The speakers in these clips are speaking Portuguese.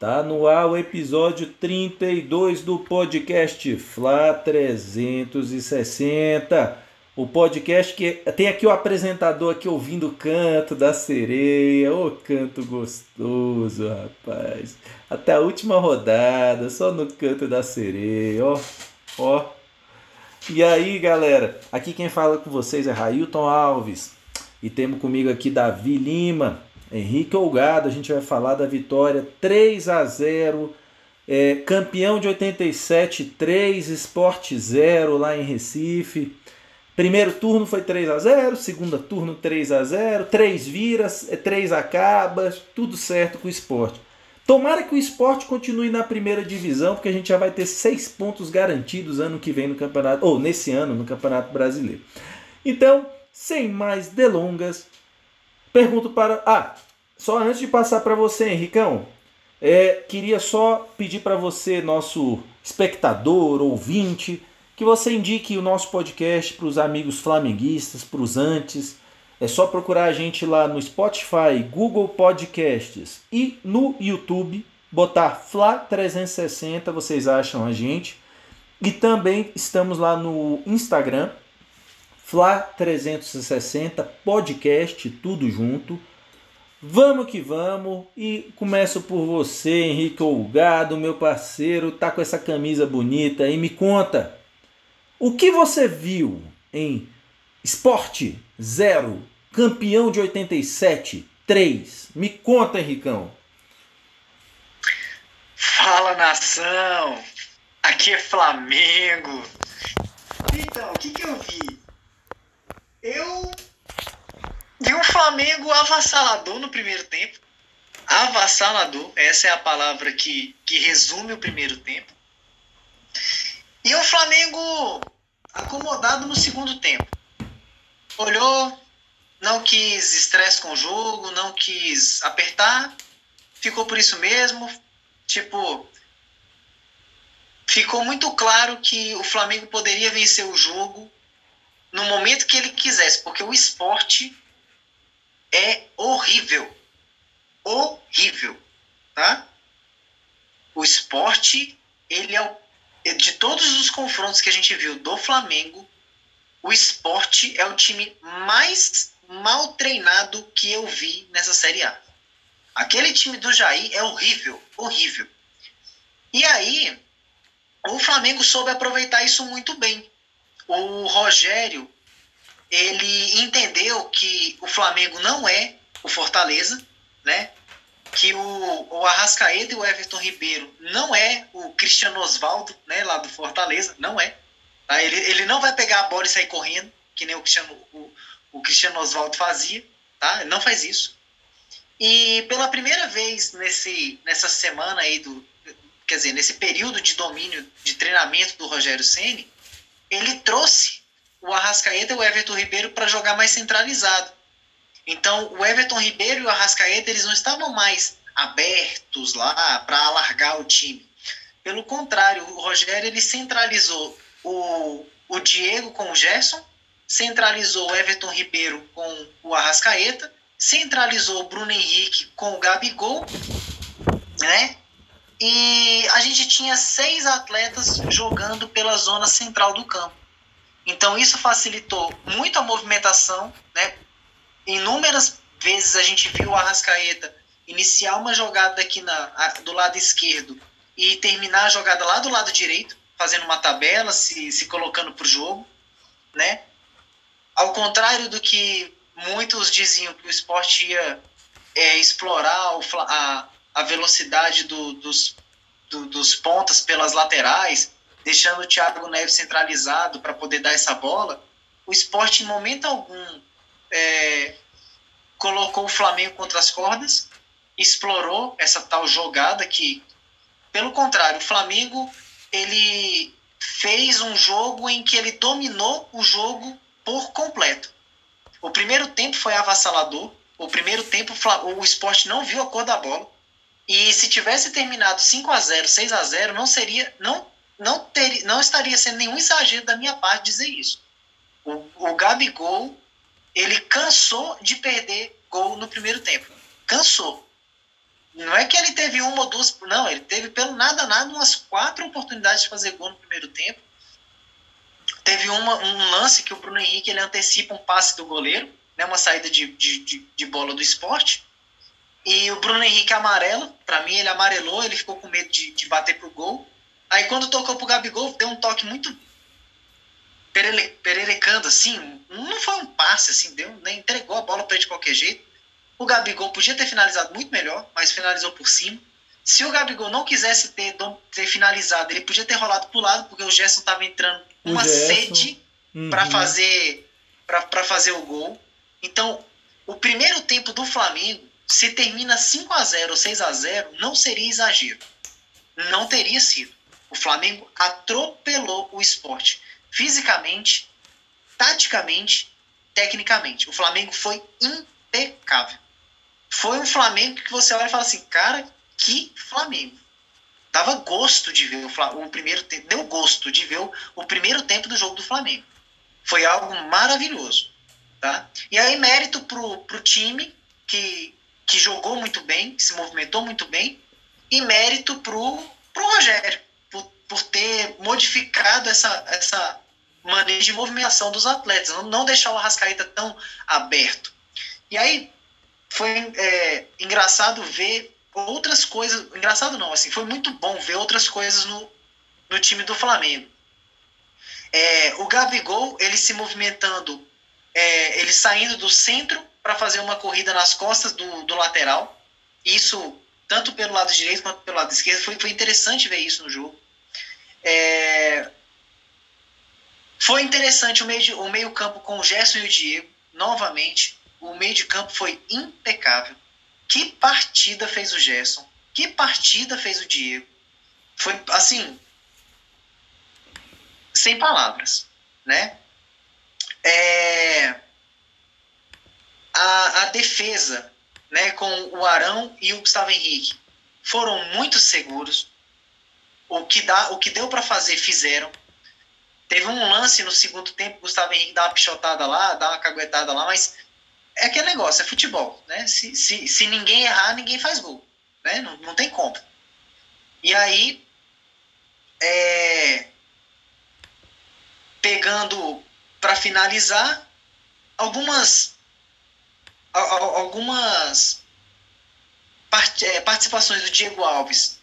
Tá no ar o episódio 32 do podcast Fla 360. O podcast que tem aqui o apresentador aqui ouvindo o canto da sereia. Ô, canto gostoso, rapaz. Até a última rodada, só no canto da sereia, ó. Ó. E aí, galera? Aqui quem fala com vocês é Railton Alves e temos comigo aqui Davi Lima, Henrique Olgado. A gente vai falar da vitória 3 a 0 é, campeão de 87, 3, Sport 0 lá em Recife. Primeiro turno foi 3 a 0 segundo turno 3 a 0 três viras, 3 é, acabas, tudo certo com o esporte. Tomara que o esporte continue na primeira divisão, porque a gente já vai ter seis pontos garantidos ano que vem no campeonato, ou nesse ano no Campeonato Brasileiro. Então, sem mais delongas, pergunto para. Ah, só antes de passar para você, Henricão, é, queria só pedir para você, nosso espectador, ouvinte, que você indique o nosso podcast para os amigos flamenguistas, para os antes. É só procurar a gente lá no Spotify, Google Podcasts e no YouTube, botar Fla 360, vocês acham a gente. E também estamos lá no Instagram, Fla 360 podcast, tudo junto. Vamos que vamos e começo por você, Henrique Olgado, meu parceiro, tá com essa camisa bonita e me conta. O que você viu em Esporte Zero, campeão de 87, 3? Me conta, Henricão. Fala nação! Aqui é Flamengo. Então, o que, que eu vi? Eu vi um Flamengo avassalador no primeiro tempo. Avassalador, essa é a palavra que, que resume o primeiro tempo. E o Flamengo acomodado no segundo tempo. Olhou, não quis estresse com o jogo, não quis apertar, ficou por isso mesmo. Tipo, ficou muito claro que o Flamengo poderia vencer o jogo no momento que ele quisesse, porque o esporte é horrível. Horrível, tá? O esporte, ele é o de todos os confrontos que a gente viu do Flamengo, o esporte é o time mais mal treinado que eu vi nessa Série A. Aquele time do Jair é horrível, horrível. E aí, o Flamengo soube aproveitar isso muito bem o Rogério ele entendeu que o Flamengo não é o Fortaleza, né? Que o, o Arrascaeta e o Everton Ribeiro não é o Cristiano Osvaldo, né? Lá do Fortaleza, não é. Tá? Ele, ele não vai pegar a bola e sair correndo, que nem o Cristiano, o, o Cristiano Osvaldo fazia, tá? Ele não faz isso. E pela primeira vez nesse, nessa semana aí do, quer dizer, nesse período de domínio de treinamento do Rogério Ceni, ele trouxe o Arrascaeta e o Everton Ribeiro para jogar mais centralizado. Então, o Everton Ribeiro e o Arrascaeta eles não estavam mais abertos lá para alargar o time. Pelo contrário, o Rogério ele centralizou o, o Diego com o Gerson, centralizou o Everton Ribeiro com o Arrascaeta, centralizou o Bruno Henrique com o Gabigol, né? E a gente tinha seis atletas jogando pela zona central do campo. Então isso facilitou muito a movimentação, né? Inúmeras vezes a gente viu o Arrascaeta iniciar uma jogada aqui na, do lado esquerdo e terminar a jogada lá do lado direito, fazendo uma tabela, se, se colocando para o jogo, né? Ao contrário do que muitos diziam que o esporte ia é, explorar o, a, a velocidade do, dos, do, dos pontas pelas laterais, deixando o Thiago Neves centralizado para poder dar essa bola, o esporte, em momento algum, é, colocou o Flamengo contra as cordas, explorou essa tal jogada que, pelo contrário, o Flamengo ele fez um jogo em que ele dominou o jogo por completo. O primeiro tempo foi avassalador. O primeiro tempo o esporte não viu a cor da bola. E se tivesse terminado 5 a 0 6 a 0 não seria. Não, não, ter, não estaria sendo nenhum exagero da minha parte dizer isso. O, o Gabigol, ele cansou de perder gol no primeiro tempo. cansou. Não é que ele teve uma ou duas, não, ele teve pelo nada nada umas quatro oportunidades de fazer gol no primeiro tempo. Teve uma, um lance que o Bruno Henrique ele antecipa um passe do goleiro, né, uma saída de, de, de, de bola do esporte. E o Bruno Henrique amarelo, para mim ele amarelou, ele ficou com medo de, de bater pro gol. Aí quando tocou pro Gabigol, deu um toque muito perele, pererecando assim, não foi um passe assim, deu, né, entregou a bola para ele de qualquer jeito. O Gabigol podia ter finalizado muito melhor, mas finalizou por cima. Se o Gabigol não quisesse ter, ter finalizado, ele podia ter rolado pro lado, porque o Gerson estava entrando uma sede uhum. para fazer para fazer o gol. Então, o primeiro tempo do Flamengo, se termina 5 a 0 ou 6 a 0, não seria exagero. Não teria sido. O Flamengo atropelou o esporte. Fisicamente, taticamente, tecnicamente. O Flamengo foi impecável. Foi um Flamengo que você olha e fala assim, cara, que Flamengo. Dava gosto de ver o, o primeiro tempo, deu gosto de ver o, o primeiro tempo do jogo do Flamengo. Foi algo maravilhoso. Tá? E aí, mérito pro, pro time que, que jogou muito bem, se movimentou muito bem, e mérito pro, pro Rogério, por, por ter modificado essa, essa maneira de movimentação dos atletas, não, não deixar o Arrascaeta tão aberto. E aí, foi é, engraçado ver outras coisas. Engraçado não, assim, foi muito bom ver outras coisas no, no time do Flamengo. É, o Gabigol, ele se movimentando, é, ele saindo do centro para fazer uma corrida nas costas do, do lateral. Isso, tanto pelo lado direito quanto pelo lado esquerdo, foi, foi interessante ver isso no jogo. É, foi interessante o meio, de, o meio campo com o Gerson e o Diego, novamente o meio de campo foi impecável. Que partida fez o Gerson? Que partida fez o Diego? Foi assim, sem palavras, né? É, a, a defesa, né, com o Arão e o Gustavo Henrique, foram muito seguros. O que dá, o que deu para fazer fizeram. Teve um lance no segundo tempo, Gustavo Henrique dá uma pichotada lá, dá uma caguetada lá, mas é aquele negócio, é futebol, né? Se, se, se ninguém errar, ninguém faz gol, né? Não, não tem como. E aí, é, pegando para finalizar, algumas algumas é, participações do Diego Alves.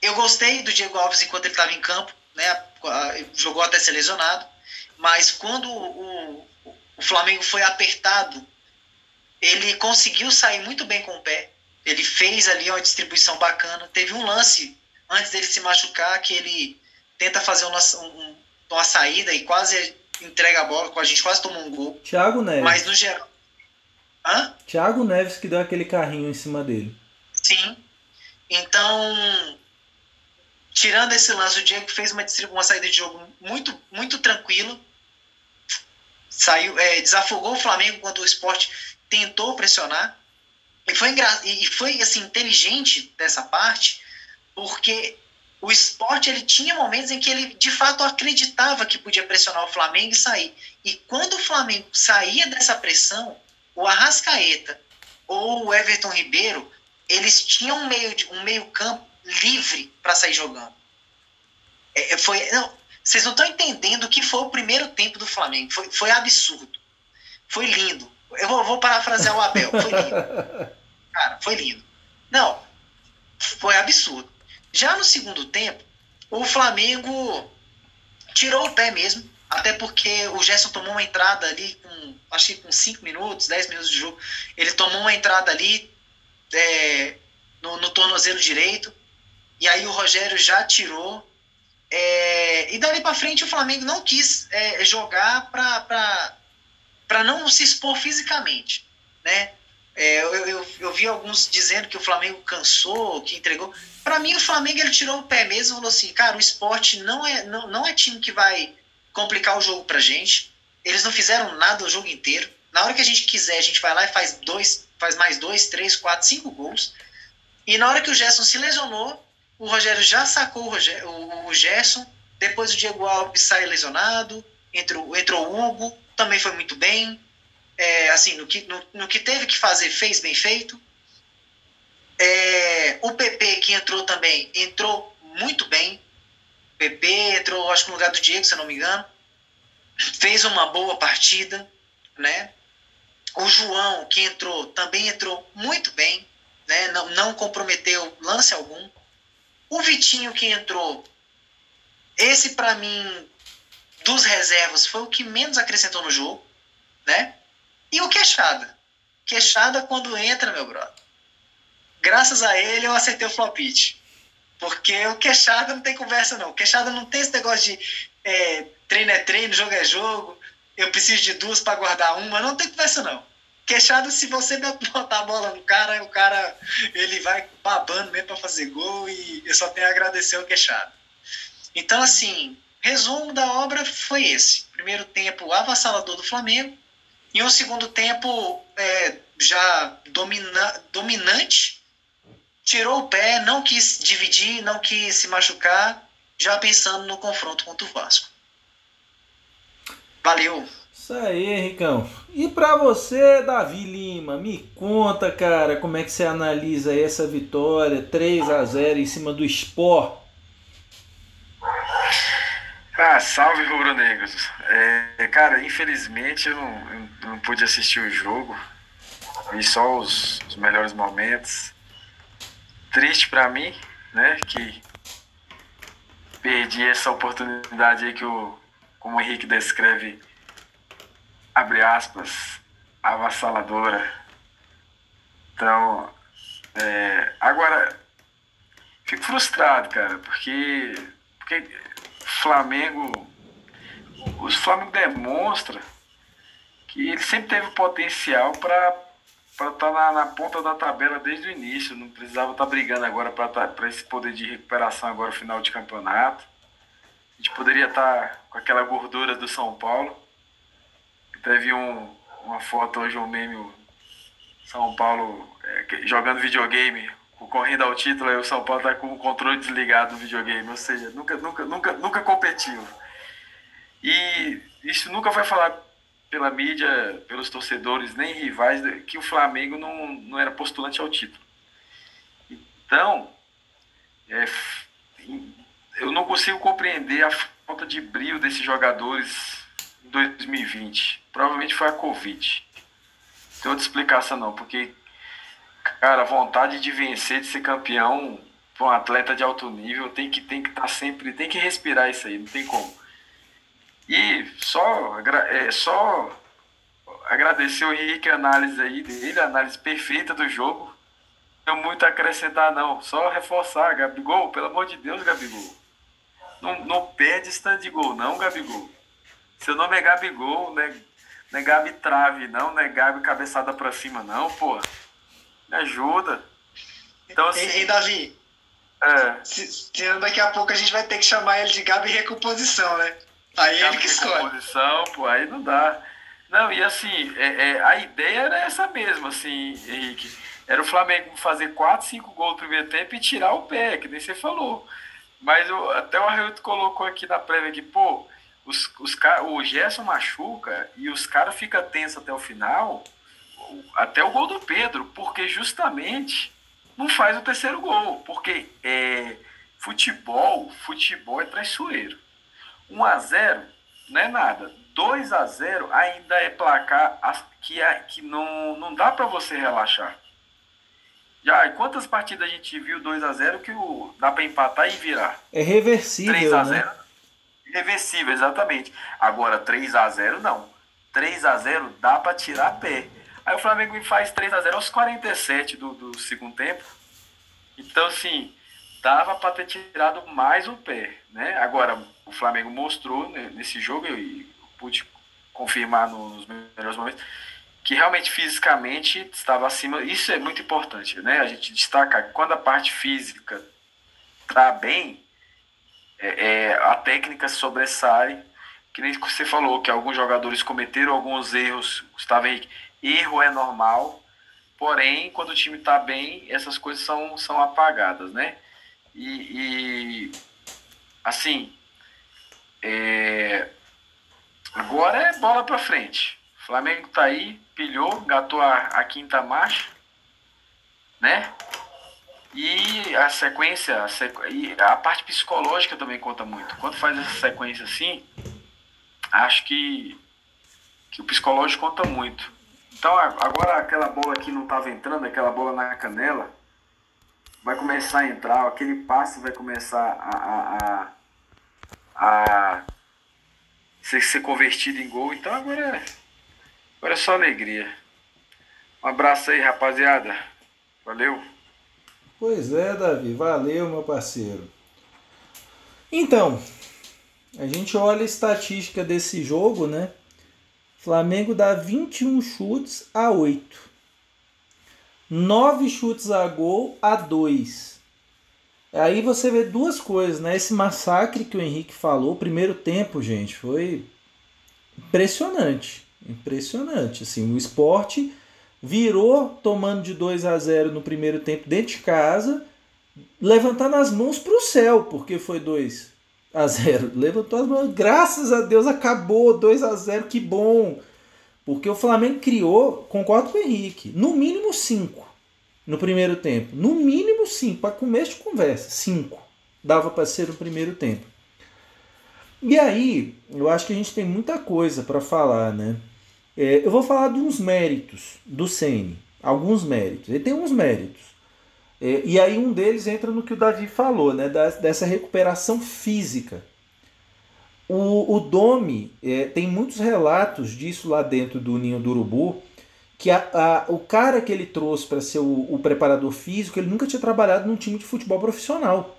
Eu gostei do Diego Alves enquanto ele estava em campo, né? Jogou até ser lesionado, mas quando o, o Flamengo foi apertado ele conseguiu sair muito bem com o pé. Ele fez ali uma distribuição bacana. Teve um lance antes dele se machucar que ele tenta fazer uma, um, uma saída e quase entrega a bola. A gente quase tomou um gol. Thiago Neves. Mas no geral. Hã? Thiago Neves que deu aquele carrinho em cima dele. Sim. Então, tirando esse lance, o Diego fez uma, uma saída de jogo muito, muito tranquilo. Saiu, é, desafogou o Flamengo quando o esporte tentou pressionar. E foi, e foi assim, inteligente dessa parte, porque o esporte ele tinha momentos em que ele de fato acreditava que podia pressionar o Flamengo e sair. E quando o Flamengo saía dessa pressão, o Arrascaeta ou o Everton Ribeiro, eles tinham um meio, um meio campo livre para sair jogando. É, é, foi, não, vocês não estão entendendo o que foi o primeiro tempo do Flamengo. Foi, foi absurdo. Foi lindo. Eu vou, vou parafrasear o Abel. Foi lindo. Cara, foi lindo. Não, foi absurdo. Já no segundo tempo, o Flamengo tirou o pé mesmo. Até porque o Gerson tomou uma entrada ali com, acho que com 5 minutos, 10 minutos de jogo. Ele tomou uma entrada ali é, no, no tornozelo direito. E aí o Rogério já tirou. É, e dali para frente o Flamengo não quis é, jogar para não se expor fisicamente, né? É, eu, eu, eu, vi alguns dizendo que o Flamengo cansou, que entregou. Para mim, o Flamengo ele tirou o pé mesmo e falou assim: cara, o esporte não é, não, não é time que vai complicar o jogo pra gente. Eles não fizeram nada o jogo inteiro. Na hora que a gente quiser, a gente vai lá e faz dois, faz mais dois, três, quatro, cinco gols. E na hora que o Gerson se lesionou, o Rogério já sacou o, Gerson. Depois o Diego Alves sai lesionado. Entrou, entrou o Hugo também foi muito bem. É, assim, no que, no, no, que teve que fazer, fez bem feito. É, o PP que entrou também, entrou muito bem. PP entrou, acho que no lugar do Diego, se eu não me engano. Fez uma boa partida, né? O João, que entrou, também entrou muito bem, né? não, não comprometeu lance algum. O Vitinho, que entrou, esse para mim, dos reservas, foi o que menos acrescentou no jogo, né? E o Queixada. Queixada, quando entra, meu brother, graças a ele eu acertei o flopite. Porque o Queixada não tem conversa, não. O Queixada não tem esse negócio de é, treino é treino, jogo é jogo, eu preciso de duas para guardar uma. Não tem conversa, não. Queixado, se você botar a bola no cara, o cara ele vai babando mesmo para fazer gol e eu só tenho a agradecer ao Queixado. Então, assim, resumo da obra foi esse. Primeiro tempo avassalador do Flamengo e um segundo tempo é, já domina, dominante. Tirou o pé, não quis dividir, não quis se machucar, já pensando no confronto contra o Vasco. Valeu! Isso aí, Henricão. E para você, Davi Lima, me conta, cara, como é que você analisa essa vitória 3 a 0 em cima do Sport? Ah, salve rubro-negros. É, cara, infelizmente eu não, eu não, pude assistir o jogo. Vi só os, os melhores momentos. Triste para mim, né, que perdi essa oportunidade aí que o, como o Henrique descreve, abre aspas, avassaladora. Então, é, agora, fico frustrado, cara, porque, porque Flamengo, o Flamengo demonstra que ele sempre teve potencial para estar tá na, na, ponta da tabela desde o início, não precisava estar tá brigando agora para tá, esse poder de recuperação agora final de campeonato. A gente poderia estar com aquela gordura do São Paulo vi um, uma foto hoje, um meme, São Paulo é, jogando videogame, correndo ao título, aí o São Paulo tá com o controle desligado no videogame, ou seja, nunca, nunca, nunca, nunca competiu. E isso nunca vai falar pela mídia, pelos torcedores, nem rivais, que o Flamengo não, não era postulante ao título. Então, é, eu não consigo compreender a falta de brilho desses jogadores em 2020 provavelmente foi a Covid. Não tem outra explicação não, porque, cara, a vontade de vencer, de ser campeão, para um atleta de alto nível, tem que tem que estar tá sempre, tem que respirar isso aí, não tem como. E só, é, só agradecer o Henrique a análise aí dele, a análise perfeita do jogo. Não tem muito a acrescentar, não. Só reforçar, Gabigol, pelo amor de Deus, Gabigol. Não, não perde stand de gol, não, Gabigol. Seu nome é Gabigol, né? Não é Gabi trave, não, não é Gabi cabeçada pra cima, não, pô. Me ajuda. Então, assim. Ei, Davi. É. Se, se, daqui a pouco a gente vai ter que chamar ele de Gabi recomposição, né? Aí ele que escolhe. Recomposição, pô, aí não dá. Não, e assim, é, é, a ideia era essa mesmo, assim, Henrique. Era o Flamengo fazer 4, 5 gols no primeiro tempo e tirar o pé, que nem você falou. Mas eu, até o Arreuto colocou aqui na prévia que, pô, os, os, o Gerson machuca e os caras ficam tensos até o final, até o gol do Pedro, porque justamente não faz o terceiro gol, porque é, futebol, futebol é traiçoeiro. 1 a 0 não é nada. 2 a 0 ainda é placar que, é, que não, não dá para você relaxar. Já, quantas partidas a gente viu 2 a 0 que o, dá para empatar e virar? É reversível, 3 a 0 né? Irreversível, exatamente. Agora, 3 a 0 não. 3 a 0 dá para tirar pé. Aí o Flamengo faz 3 a 0 aos 47 do, do segundo tempo. Então, assim, dava para ter tirado mais o pé. Né? Agora, o Flamengo mostrou né, nesse jogo, e pude confirmar nos melhores momentos, que realmente fisicamente estava acima. Isso é muito importante, né? A gente destaca quando a parte física está bem, é, é, a técnica sobressai, que nem você falou, que alguns jogadores cometeram alguns erros, Gustavo Henrique, erro é normal, porém, quando o time está bem, essas coisas são, são apagadas, né? E, e assim, é, agora é bola para frente. Flamengo tá aí, pilhou, gatou a, a quinta marcha, né? que a sequência, a sequ... e a parte psicológica também conta muito. Quando faz essa sequência assim, acho que, que o psicológico conta muito. Então agora aquela bola que não estava entrando, aquela bola na canela, vai começar a entrar, aquele passe vai começar a, a, a, a ser, ser convertido em gol. Então agora, agora é só alegria. Um abraço aí, rapaziada. Valeu. Pois é, Davi. Valeu, meu parceiro. Então, a gente olha a estatística desse jogo, né? Flamengo dá 21 chutes a 8. 9 chutes a gol a 2. Aí você vê duas coisas, né? Esse massacre que o Henrique falou, o primeiro tempo, gente, foi impressionante. Impressionante. Assim, o esporte virou tomando de 2 a 0 no primeiro tempo dentro de casa, levantando as mãos para o céu, porque foi 2 a 0. Levantou as mãos, graças a Deus acabou 2 a 0, que bom. Porque o Flamengo criou, concordo com o Henrique, no mínimo 5 no primeiro tempo. No mínimo 5, para começo de conversa, 5 dava para ser o primeiro tempo. E aí, eu acho que a gente tem muita coisa para falar, né? É, eu vou falar de uns méritos do Sene, alguns méritos. Ele tem uns méritos. É, e aí um deles entra no que o Davi falou, né, da, dessa recuperação física. O, o Domi é, tem muitos relatos disso lá dentro do Ninho do Urubu, que a, a, o cara que ele trouxe para ser o, o, preparador físico, ele nunca tinha trabalhado num time de futebol profissional.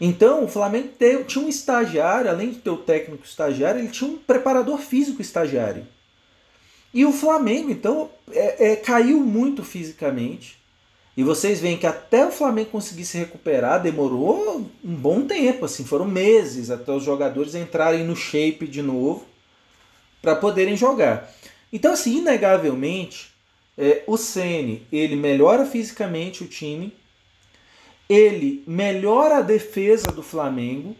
Então, o Flamengo te, tinha um estagiário, além de ter o técnico estagiário, ele tinha um preparador físico estagiário. E o Flamengo, então, é, é, caiu muito fisicamente. E vocês veem que até o Flamengo conseguir se recuperar demorou um bom tempo, assim, foram meses até os jogadores entrarem no shape de novo para poderem jogar. Então, assim, inegavelmente, é, o Ceni ele melhora fisicamente o time, ele melhora a defesa do Flamengo,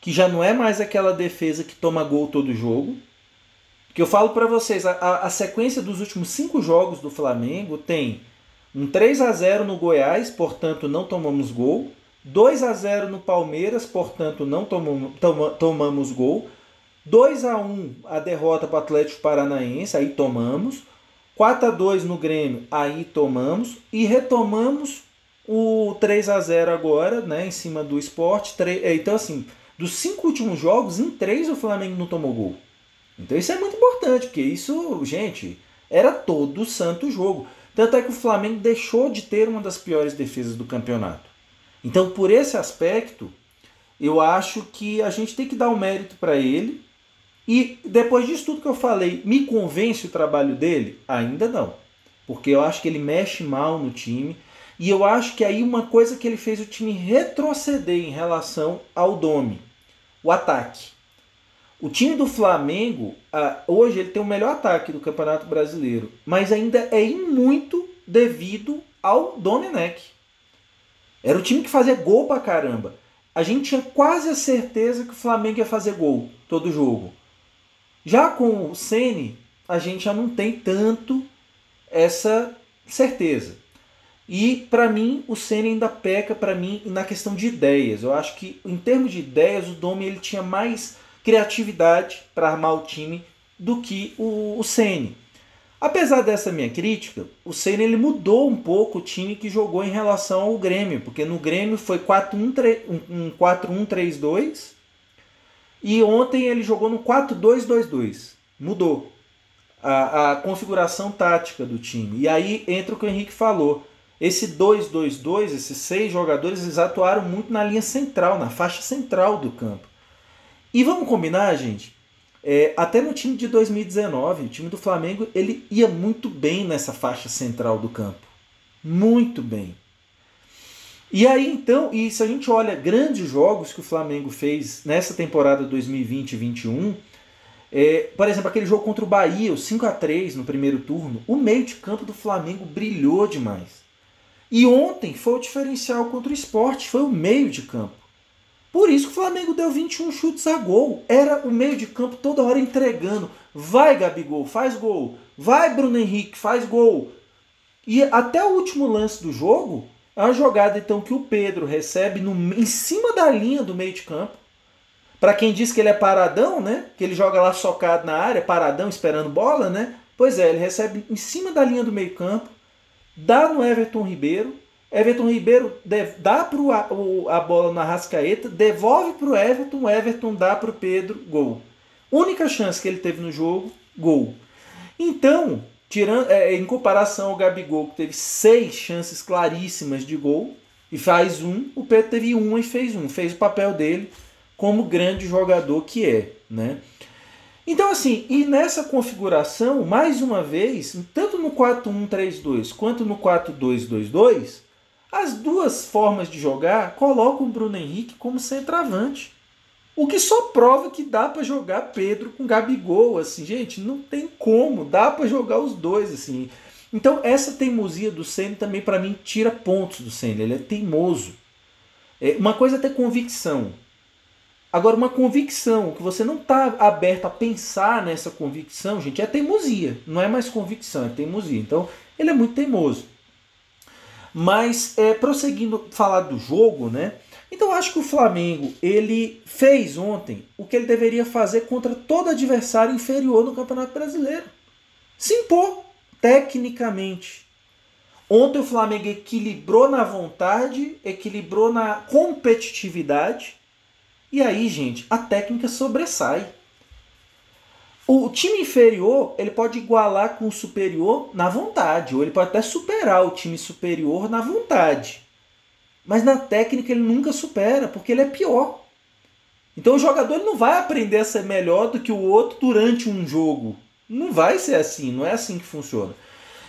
que já não é mais aquela defesa que toma gol todo jogo. Que eu falo para vocês, a, a sequência dos últimos cinco jogos do Flamengo tem um 3 a 0 no Goiás, portanto não tomamos gol. 2 a 0 no Palmeiras, portanto não tomamos, toma, tomamos gol. 2 a 1 a derrota para o Atlético Paranaense, aí tomamos. 4 a 2 no Grêmio, aí tomamos. E retomamos o 3 a 0 agora, né, em cima do esporte. É, então, assim, dos cinco últimos jogos, em três o Flamengo não tomou gol. Então isso é muito importante, porque isso, gente, era todo santo jogo. Tanto é que o Flamengo deixou de ter uma das piores defesas do campeonato. Então, por esse aspecto, eu acho que a gente tem que dar o um mérito para ele. E depois disso tudo que eu falei, me convence o trabalho dele? Ainda não. Porque eu acho que ele mexe mal no time. E eu acho que aí uma coisa que ele fez o time retroceder em relação ao Dome, o ataque. O time do Flamengo, hoje, ele tem o melhor ataque do Campeonato Brasileiro, mas ainda é em muito devido ao Domenech. Era o time que fazia gol pra caramba. A gente tinha quase a certeza que o Flamengo ia fazer gol todo jogo. Já com o Ceni, a gente já não tem tanto essa certeza. E para mim, o Ceni ainda peca para mim na questão de ideias. Eu acho que em termos de ideias, o Domi ele tinha mais criatividade para armar o time do que o, o Ceni. Apesar dessa minha crítica, o Ceni ele mudou um pouco o time que jogou em relação ao Grêmio, porque no Grêmio foi 4-1-3-2 e ontem ele jogou no 4-2-2-2. Mudou a, a configuração tática do time. E aí entra o que o Henrique falou. Esse 2-2-2, esses seis jogadores, eles atuaram muito na linha central, na faixa central do campo. E vamos combinar, gente? É, até no time de 2019, o time do Flamengo, ele ia muito bem nessa faixa central do campo. Muito bem. E aí então, e se a gente olha grandes jogos que o Flamengo fez nessa temporada 2020-21, é, por exemplo, aquele jogo contra o Bahia, o 5 a 3 no primeiro turno, o meio de campo do Flamengo brilhou demais. E ontem foi o diferencial contra o esporte, foi o meio de campo. Por isso que o Flamengo deu 21 chutes a gol. Era o meio de campo toda hora entregando. Vai, Gabigol, faz gol. Vai, Bruno Henrique, faz gol. E até o último lance do jogo, É uma jogada então que o Pedro recebe no, em cima da linha do meio de campo. Para quem diz que ele é paradão, né? Que ele joga lá socado na área, paradão esperando bola, né? Pois é, ele recebe em cima da linha do meio campo, dá no Everton Ribeiro, Everton Ribeiro dá pro, a, a bola na Rascaeta, devolve para o Everton, Everton dá para o Pedro, gol. Única chance que ele teve no jogo, gol. Então, tirando, é, em comparação ao Gabigol, que teve seis chances claríssimas de gol e faz um, o Pedro teve uma e fez um. Fez o papel dele como grande jogador que é. Né? Então, assim, e nessa configuração, mais uma vez, tanto no 4-1-3-2 quanto no 4-2-2-2, as duas formas de jogar colocam o Bruno Henrique como centroavante. O que só prova que dá para jogar Pedro com Gabigol, assim, gente, não tem como, dá para jogar os dois, assim. Então essa teimosia do Senna também para mim tira pontos do Senna, ele é teimoso. É, uma coisa é ter convicção. Agora uma convicção que você não está aberto a pensar nessa convicção, gente, é teimosia, não é mais convicção, é teimosia. Então ele é muito teimoso. Mas é, prosseguindo falar do jogo, né? Então acho que o Flamengo ele fez ontem o que ele deveria fazer contra todo adversário inferior no Campeonato Brasileiro. Se impor tecnicamente. Ontem o Flamengo equilibrou na vontade, equilibrou na competitividade. E aí, gente, a técnica sobressai. O time inferior ele pode igualar com o superior na vontade, ou ele pode até superar o time superior na vontade. Mas na técnica ele nunca supera, porque ele é pior. Então o jogador não vai aprender a ser melhor do que o outro durante um jogo. Não vai ser assim, não é assim que funciona.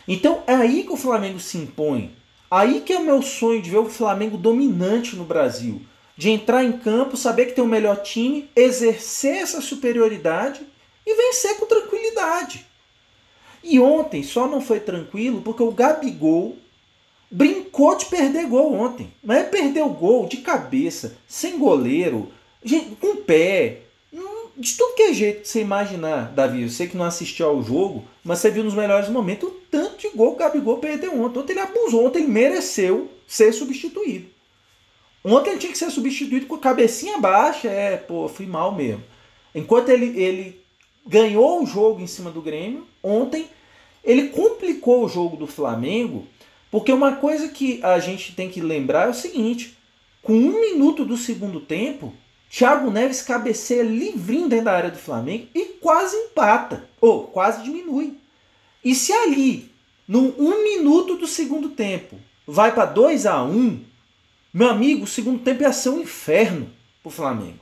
Então é aí que o Flamengo se impõe. Aí que é o meu sonho de ver o Flamengo dominante no Brasil. De entrar em campo, saber que tem o melhor time, exercer essa superioridade e vencer com tranquilidade. E ontem só não foi tranquilo porque o Gabigol brincou de perder gol ontem. Mas perdeu gol de cabeça, sem goleiro, com pé. De tudo que é jeito que você imaginar, Davi. Eu sei que não assistiu ao jogo, mas você viu nos melhores momentos o tanto de gol que o Gabigol perdeu ontem. Ontem ele abusou, ontem ele mereceu ser substituído. Ontem ele tinha que ser substituído com a cabecinha baixa. É, pô, fui mal mesmo. Enquanto ele, ele ganhou o jogo em cima do Grêmio. Ontem ele complicou o jogo do Flamengo, porque uma coisa que a gente tem que lembrar é o seguinte: com um minuto do segundo tempo, Thiago Neves cabeceia livrinho dentro da área do Flamengo e quase empata, ou quase diminui. E se ali, no um minuto do segundo tempo, vai para 2 a 1 um, meu amigo, o segundo tempo ia ser um inferno pro Flamengo.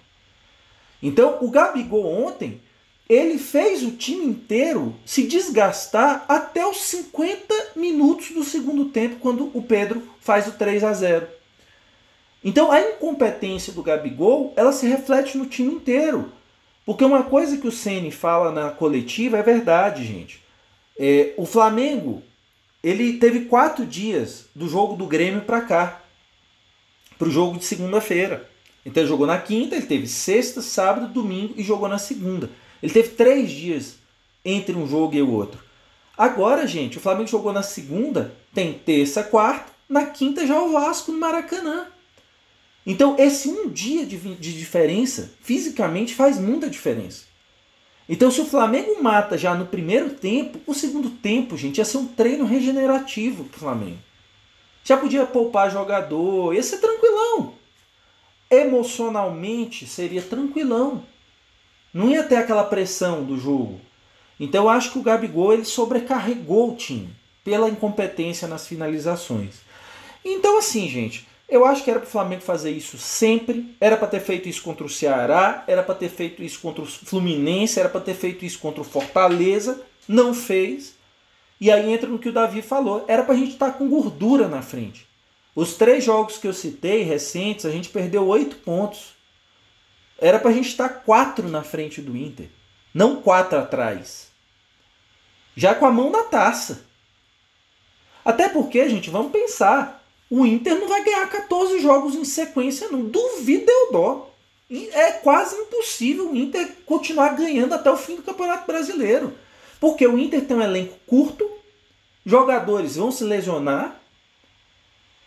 Então, o Gabigol ontem ele fez o time inteiro se desgastar até os 50 minutos do segundo tempo, quando o Pedro faz o 3 a 0. Então a incompetência do Gabigol ela se reflete no time inteiro. Porque uma coisa que o Ceni fala na coletiva é verdade, gente. É, o Flamengo ele teve quatro dias do jogo do Grêmio para cá, para o jogo de segunda-feira. Então ele jogou na quinta, ele teve sexta, sábado, domingo e jogou na segunda. Ele teve três dias entre um jogo e o outro. Agora, gente, o Flamengo jogou na segunda, tem terça, quarta, na quinta já o Vasco no Maracanã. Então, esse um dia de, de diferença, fisicamente, faz muita diferença. Então, se o Flamengo mata já no primeiro tempo, o segundo tempo, gente, ia ser um treino regenerativo para o Flamengo. Já podia poupar jogador, ia ser tranquilão. Emocionalmente, seria tranquilão. Não ia ter aquela pressão do jogo. Então eu acho que o Gabigol ele sobrecarregou o time pela incompetência nas finalizações. Então assim, gente, eu acho que era para o Flamengo fazer isso sempre. Era para ter feito isso contra o Ceará, era para ter feito isso contra o Fluminense, era para ter feito isso contra o Fortaleza. Não fez. E aí entra no que o Davi falou. Era para a gente estar tá com gordura na frente. Os três jogos que eu citei recentes, a gente perdeu oito pontos. Era para a gente estar quatro na frente do Inter, não quatro atrás. Já com a mão na taça. Até porque, gente, vamos pensar. O Inter não vai ganhar 14 jogos em sequência, não. Duvido eu dó. É quase impossível o Inter continuar ganhando até o fim do Campeonato Brasileiro. Porque o Inter tem um elenco curto, jogadores vão se lesionar,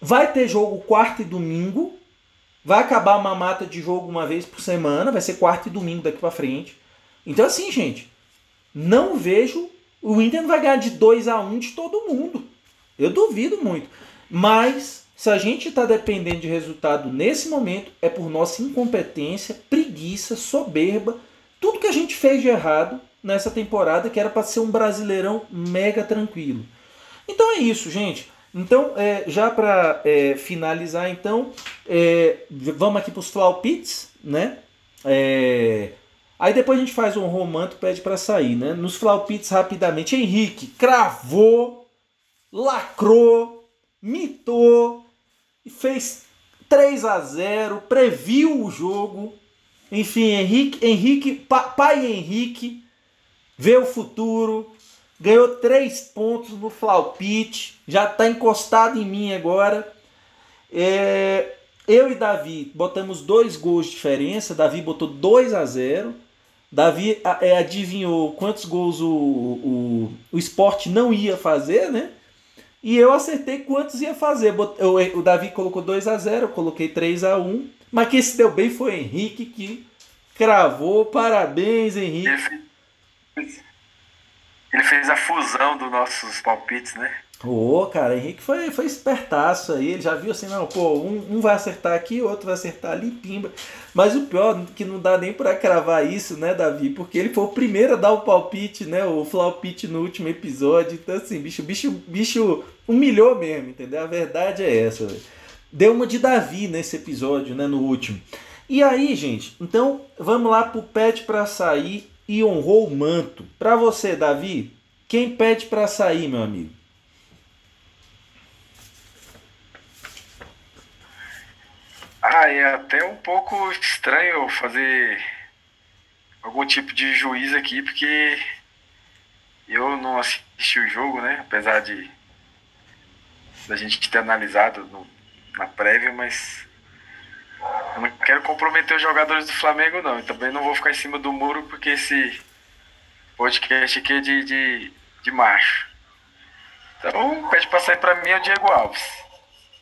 Vai ter jogo quarta e domingo. Vai acabar uma mata de jogo uma vez por semana. Vai ser quarta e domingo daqui para frente. Então, assim, gente, não vejo. O Inter não vai ganhar de 2 a 1 de todo mundo. Eu duvido muito. Mas, se a gente está dependendo de resultado nesse momento, é por nossa incompetência, preguiça, soberba, tudo que a gente fez de errado nessa temporada, que era para ser um brasileirão mega tranquilo. Então é isso, gente. Então, é, já para é, finalizar, então, é, vamos aqui para os flaupits, né? É, Aí depois a gente faz um romanto pede para sair, né? Nos flaupits rapidamente. Henrique cravou, lacrou, mitou, fez 3 a 0, previu o jogo. Enfim, Henrique, Henrique, pai Henrique vê o futuro, ganhou 3 pontos no flaupite, já está encostado em mim agora. É, eu e Davi botamos dois gols de diferença. Davi botou 2 a 0. Davi é, adivinhou quantos gols o, o, o esporte não ia fazer, né? E eu acertei quantos ia fazer. O Davi colocou 2 a 0 eu coloquei 3 a 1 Mas quem se deu bem foi o Henrique, que cravou. Parabéns, Henrique. Ele fez, a fusão dos nossos palpites, né? Ô, oh, cara, Henrique foi, foi espertaço aí. Ele já viu assim, não, pô, um, um vai acertar aqui, outro vai acertar ali, pimba. Mas o pior é que não dá nem para cravar isso, né, Davi? Porque ele foi o primeiro a dar o palpite, né? O flopite no último episódio. Então, assim, bicho, bicho, bicho humilhou mesmo, entendeu? A verdade é essa, véio. Deu uma de Davi nesse episódio, né? No último. E aí, gente, então vamos lá pro pet para sair e honrou o manto. Para você, Davi, quem pede para sair, meu amigo? Ah, é até um pouco estranho fazer algum tipo de juiz aqui, porque eu não assisti o jogo, né? Apesar de da gente ter analisado no, na prévia, mas eu não quero comprometer os jogadores do Flamengo, não. Também não vou ficar em cima do muro, porque esse podcast aqui é de, de, de macho. Então, pede pra sair pra mim é o Diego Alves.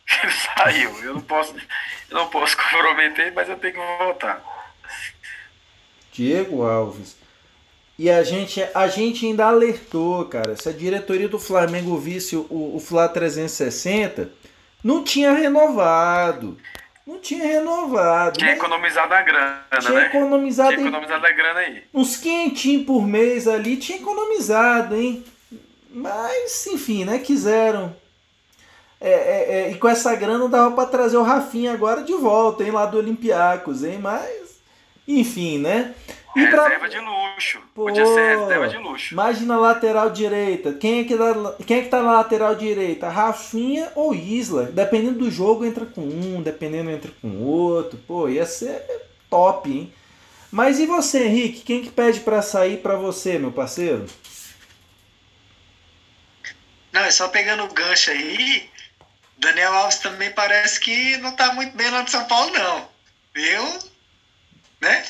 Ele saiu. Eu não posso, eu não posso comprometer, mas eu tenho que voltar. Diego Alves. E a gente, a gente ainda alertou, cara. Se a diretoria do Flamengo visse o, o Fla 360, não tinha renovado. Não tinha renovado. Tinha né? economizado a grana, tinha né? Economizado tinha economizado a grana aí. Uns quentinhos por mês ali, tinha economizado, hein? Mas, enfim, né? Quiseram é, é, é, e com essa grana dava para trazer o Rafinha agora de volta, hein, lá do Olympiacos, hein? Mas, enfim, né? E reserva pra... de luxo. Pô, Podia ser reserva de luxo. Imagina a lateral direita. Quem é, que dá, quem é que tá na lateral direita? Rafinha ou Isla? Dependendo do jogo, entra com um, dependendo, entra com outro. Pô, ia ser top, hein? Mas e você, Henrique? Quem que pede para sair para você, meu parceiro? Não, é só pegando o gancho aí. Daniel Alves também parece que não está muito bem lá no São Paulo, não. Eu, né?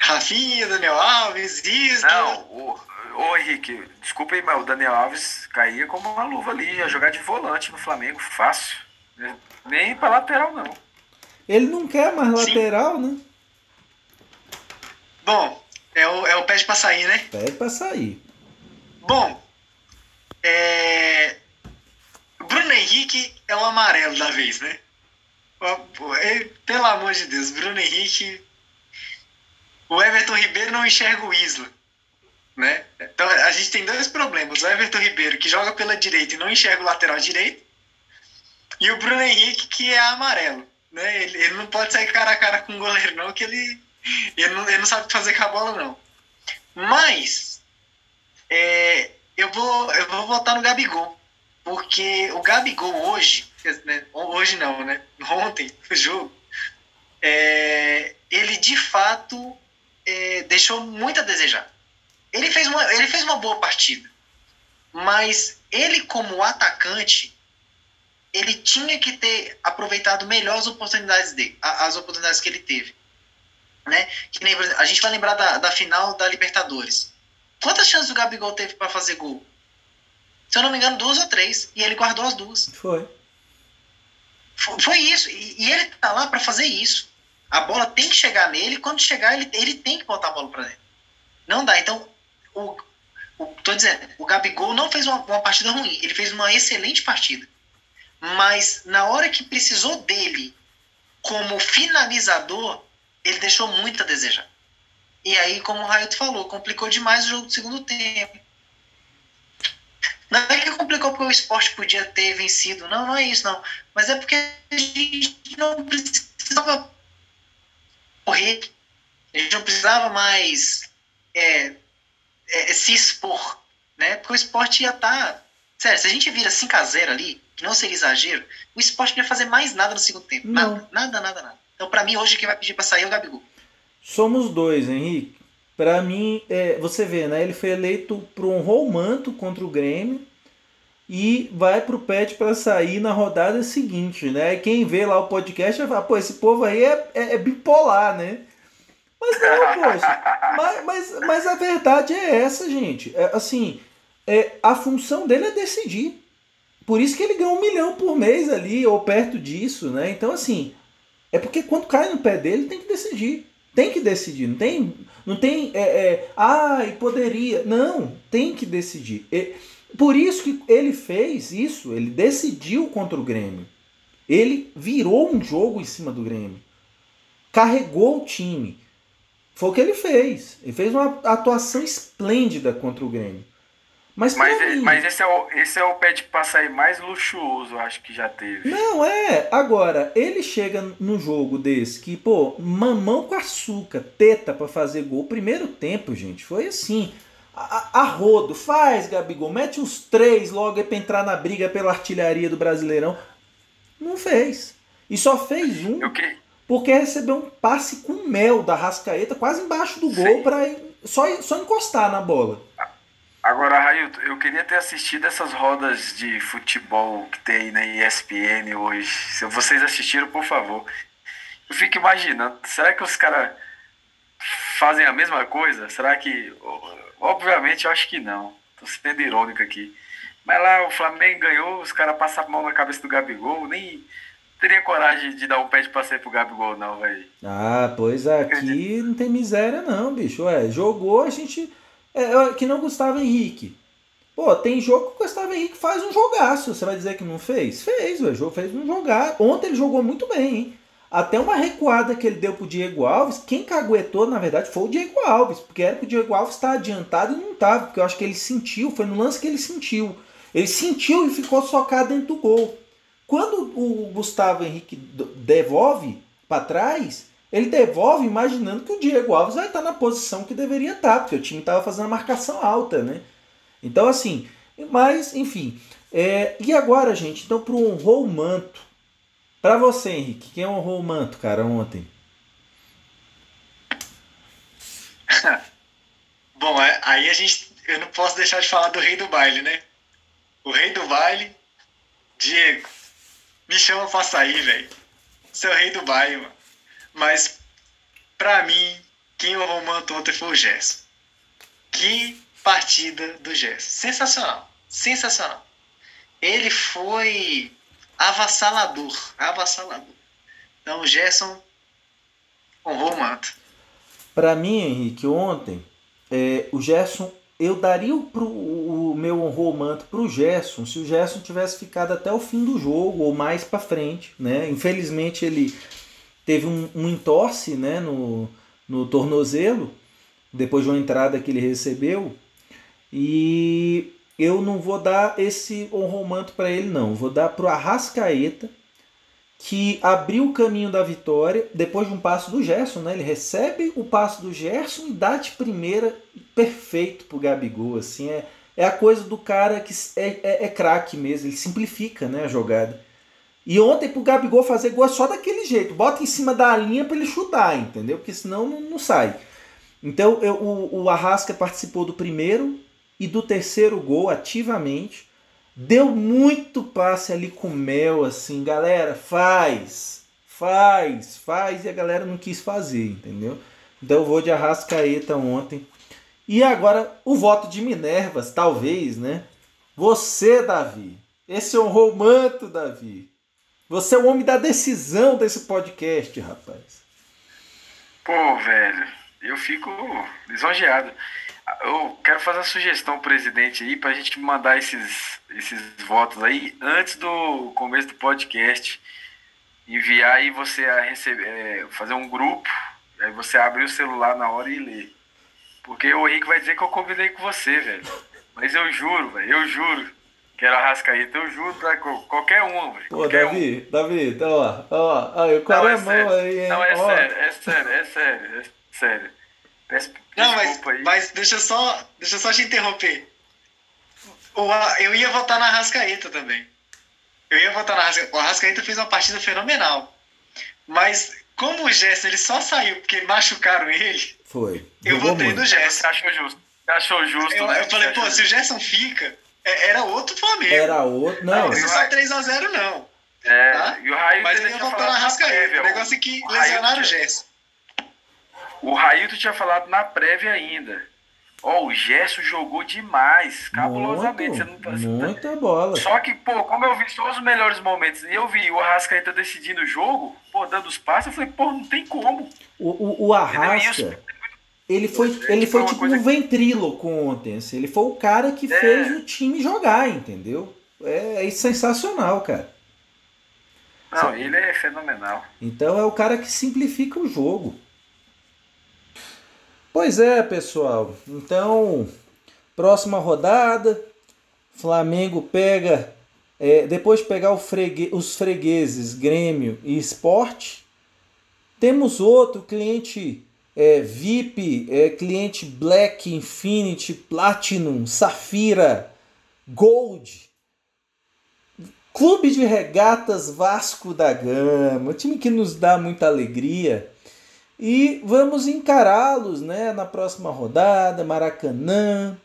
Rafinha, Daniel Alves, Isla. Não, o, ô Henrique, desculpa aí, mas o Daniel Alves caía como uma luva ali, ia jogar de volante no Flamengo, fácil. Nem para lateral, não. Ele não quer mais Sim. lateral, né? Bom, é o, é o pede para sair, né? Pede para sair. Bom, é, Bruno Henrique é o amarelo da vez, né? Pelo amor de Deus, Bruno Henrique. O Everton Ribeiro não enxerga o Isla. Né? Então a gente tem dois problemas. O Everton Ribeiro, que joga pela direita e não enxerga o lateral direito. E o Bruno Henrique, que é amarelo. Né? Ele, ele não pode sair cara a cara com o goleiro, não, que ele, ele, não, ele não sabe fazer com a bola, não. Mas é, eu, vou, eu vou votar no Gabigol. Porque o Gabigol hoje, né, hoje não, né? Ontem, no jogo, é, ele de fato é, deixou muito a desejar. Ele fez, uma, ele fez uma boa partida, mas ele, como atacante, ele tinha que ter aproveitado melhor as oportunidades dele, as oportunidades que ele teve. Né? Que nem, a gente vai lembrar da, da final da Libertadores. Quantas chances o Gabigol teve para fazer gol? Se eu não me engano, duas ou três. E ele guardou as duas. Foi. Foi isso. E, e ele tá lá para fazer isso. A bola tem que chegar nele, quando chegar, ele, ele tem que botar a bola para dentro. Não dá. Então, o, o, tô dizendo, o Gabigol não fez uma, uma partida ruim, ele fez uma excelente partida. Mas na hora que precisou dele como finalizador, ele deixou muito a desejar. E aí, como o Raio falou, complicou demais o jogo do segundo tempo. Não é que complicou porque o esporte podia ter vencido, não, não é isso, não. Mas é porque a gente não precisava correr, a gente não precisava mais é, é, se expor, né? Porque o esporte ia estar. Tá... Sério, se a gente vira 5x0 ali, que não seria exagero, o esporte não ia fazer mais nada no segundo tempo. Não. Nada, nada, nada, nada. Então, para mim, hoje, quem vai pedir para sair é o Gabigol. Somos dois, Henrique. Para mim, é, você vê, né? Ele foi eleito para um romanto contra o Grêmio e vai pro pet para sair na rodada seguinte, né? Quem vê lá o podcast vai falar, pô, esse povo aí é, é, é bipolar, né? Mas não, poxa. mas, mas, mas a verdade é essa, gente. É, assim, é, a função dele é decidir. Por isso que ele ganha um milhão por mês ali, ou perto disso, né? Então, assim, é porque quando cai no pé dele, tem que decidir. Tem que decidir, não tem, não tem, é, é, ai, poderia. Não, tem que decidir. E, por isso que ele fez isso, ele decidiu contra o Grêmio. Ele virou um jogo em cima do Grêmio. Carregou o time. Foi o que ele fez. Ele fez uma atuação esplêndida contra o Grêmio. Mas, mas, mim, mas esse, é o, esse é o pé de passaí mais luxuoso, acho que já teve. Não, é. Agora, ele chega num jogo desse que, pô, mamão com açúcar, teta para fazer gol. Primeiro tempo, gente, foi assim. A, a, rodo, faz, Gabigol, mete uns três logo pra entrar na briga pela artilharia do Brasileirão. Não fez. E só fez um okay. porque recebeu um passe com mel da Rascaeta quase embaixo do gol para só, só encostar na bola. Agora, Railton, eu queria ter assistido essas rodas de futebol que tem na ESPN hoje. Se vocês assistiram, por favor. Eu fico imaginando, será que os caras fazem a mesma coisa? Será que. Obviamente, eu acho que não. Tô sendo irônico aqui. Mas lá o Flamengo ganhou, os caras passaram mão na cabeça do Gabigol, nem teria coragem de dar um pé de passeio pro Gabigol, não, velho. Ah, pois aqui não tem miséria, não, bicho. Ué, jogou, a gente é, que não Gustavo Henrique. Pô, tem jogo que o Gustavo Henrique faz um jogaço. Você vai dizer que não fez? Fez, o jogo fez um jogar. Ontem ele jogou muito bem, hein? Até uma recuada que ele deu pro Diego Alves, quem caguetou, na verdade, foi o Diego Alves, porque era que o Diego Alves estar tá adiantado e não estava, porque eu acho que ele sentiu, foi no lance que ele sentiu. Ele sentiu e ficou socado dentro do gol. Quando o Gustavo Henrique devolve para trás, ele devolve imaginando que o Diego Alves vai estar na posição que deveria estar, porque o time estava fazendo a marcação alta, né? Então, assim, mas, enfim. É, e agora, gente, então, para honrou o manto. Para você, Henrique, quem honrou o manto, cara, ontem? Bom, é, aí a gente. Eu não posso deixar de falar do rei do baile, né? O rei do baile, Diego. Me chama pra sair, velho. Seu rei do baile, mano. Mas, para mim, quem o manto ontem foi o Gerson. Que partida do Gerson. Sensacional. Sensacional. Ele foi avassalador. Avassalador. Então, o Gerson honrou o manto. Para mim, Henrique, ontem, é, o Gerson, eu daria o, pro, o meu honrou o manto pro Gerson se o Gerson tivesse ficado até o fim do jogo ou mais para frente, né? Infelizmente ele teve um, um entorse né, no, no tornozelo, depois de uma entrada que ele recebeu. E eu não vou dar esse honromanto para ele, não. Vou dar para o Arrascaeta, que abriu o caminho da vitória depois de um passo do Gerson. Né? Ele recebe o passo do Gerson e dá de primeira perfeito para o Gabigol. Assim, é, é a coisa do cara que é, é, é craque mesmo, ele simplifica né, a jogada. E ontem pro Gabigol fazer gol é só daquele jeito. Bota em cima da linha para ele chutar, entendeu? Porque senão não, não sai. Então eu, o, o Arrasca participou do primeiro e do terceiro gol ativamente. Deu muito passe ali com mel, assim, galera, faz, faz, faz, e a galera não quis fazer, entendeu? Então eu vou de Arrascaeta ontem. E agora o voto de Minervas, talvez, né? Você, Davi. Esse honrou o manto, Davi. Você é o homem da decisão desse podcast, rapaz. Pô, velho, eu fico lisonjeado. Eu quero fazer uma sugestão presidente aí pra gente mandar esses, esses votos aí antes do começo do podcast. Enviar aí você a receber, é, fazer um grupo, aí você abrir o celular na hora e ler. Porque o Henrique vai dizer que eu combinei com você, velho. Mas eu juro, velho, eu juro que era Arrascaeta, eu juro pra qualquer um, velho. Pô, Davi, um. Davi, então, ó, ó, ó, eu quero não, é a mão aí, hein? Não, é ó. sério, é sério, é sério, é sério. Peço não, mas, aí. mas deixa eu só, deixa eu só te interromper. O, eu ia votar na Arrascaeta também. Eu ia votar na Arrascaeta. O Arrascaeta fez uma partida fenomenal. Mas como o Gerson ele só saiu porque machucaram ele, foi. Eu votei muito. no Gerson. Você achou justo? Você achou justo, eu, né? Eu falei, pô, se o Gerson fica, era outro Flamengo. Era outro, não. Não, só 3x0 não. É, tá? e o Raio Mas ele ia votar na Arrascaeta. O negócio é que lesionaram o Gerson. O Railton tinha falado na prévia ainda. Ó, oh, o Gerson jogou demais, cabulosamente. Muito, você não, muita bola. Só que, pô, como eu vi só os melhores momentos e eu vi o Arrascaeta decidindo o jogo, pô, dando os passos, eu falei, pô, não tem como. O, o, o Arrasca, ele foi, ele foi, tipo um ventríloco ontem. Assim. Ele foi o cara que é. fez o time jogar, entendeu? É, é sensacional, cara. Não, ele é fenomenal. Então é o cara que simplifica o jogo. Pois é, pessoal. Então, próxima rodada, Flamengo pega, é, depois de pegar fregue, os fregueses Grêmio e Esporte, temos outro cliente é, VIP, é, cliente Black, Infinity, Platinum, Safira, Gold. Clube de Regatas Vasco da Gama, time que nos dá muita alegria. E vamos encará-los né, na próxima rodada, Maracanã.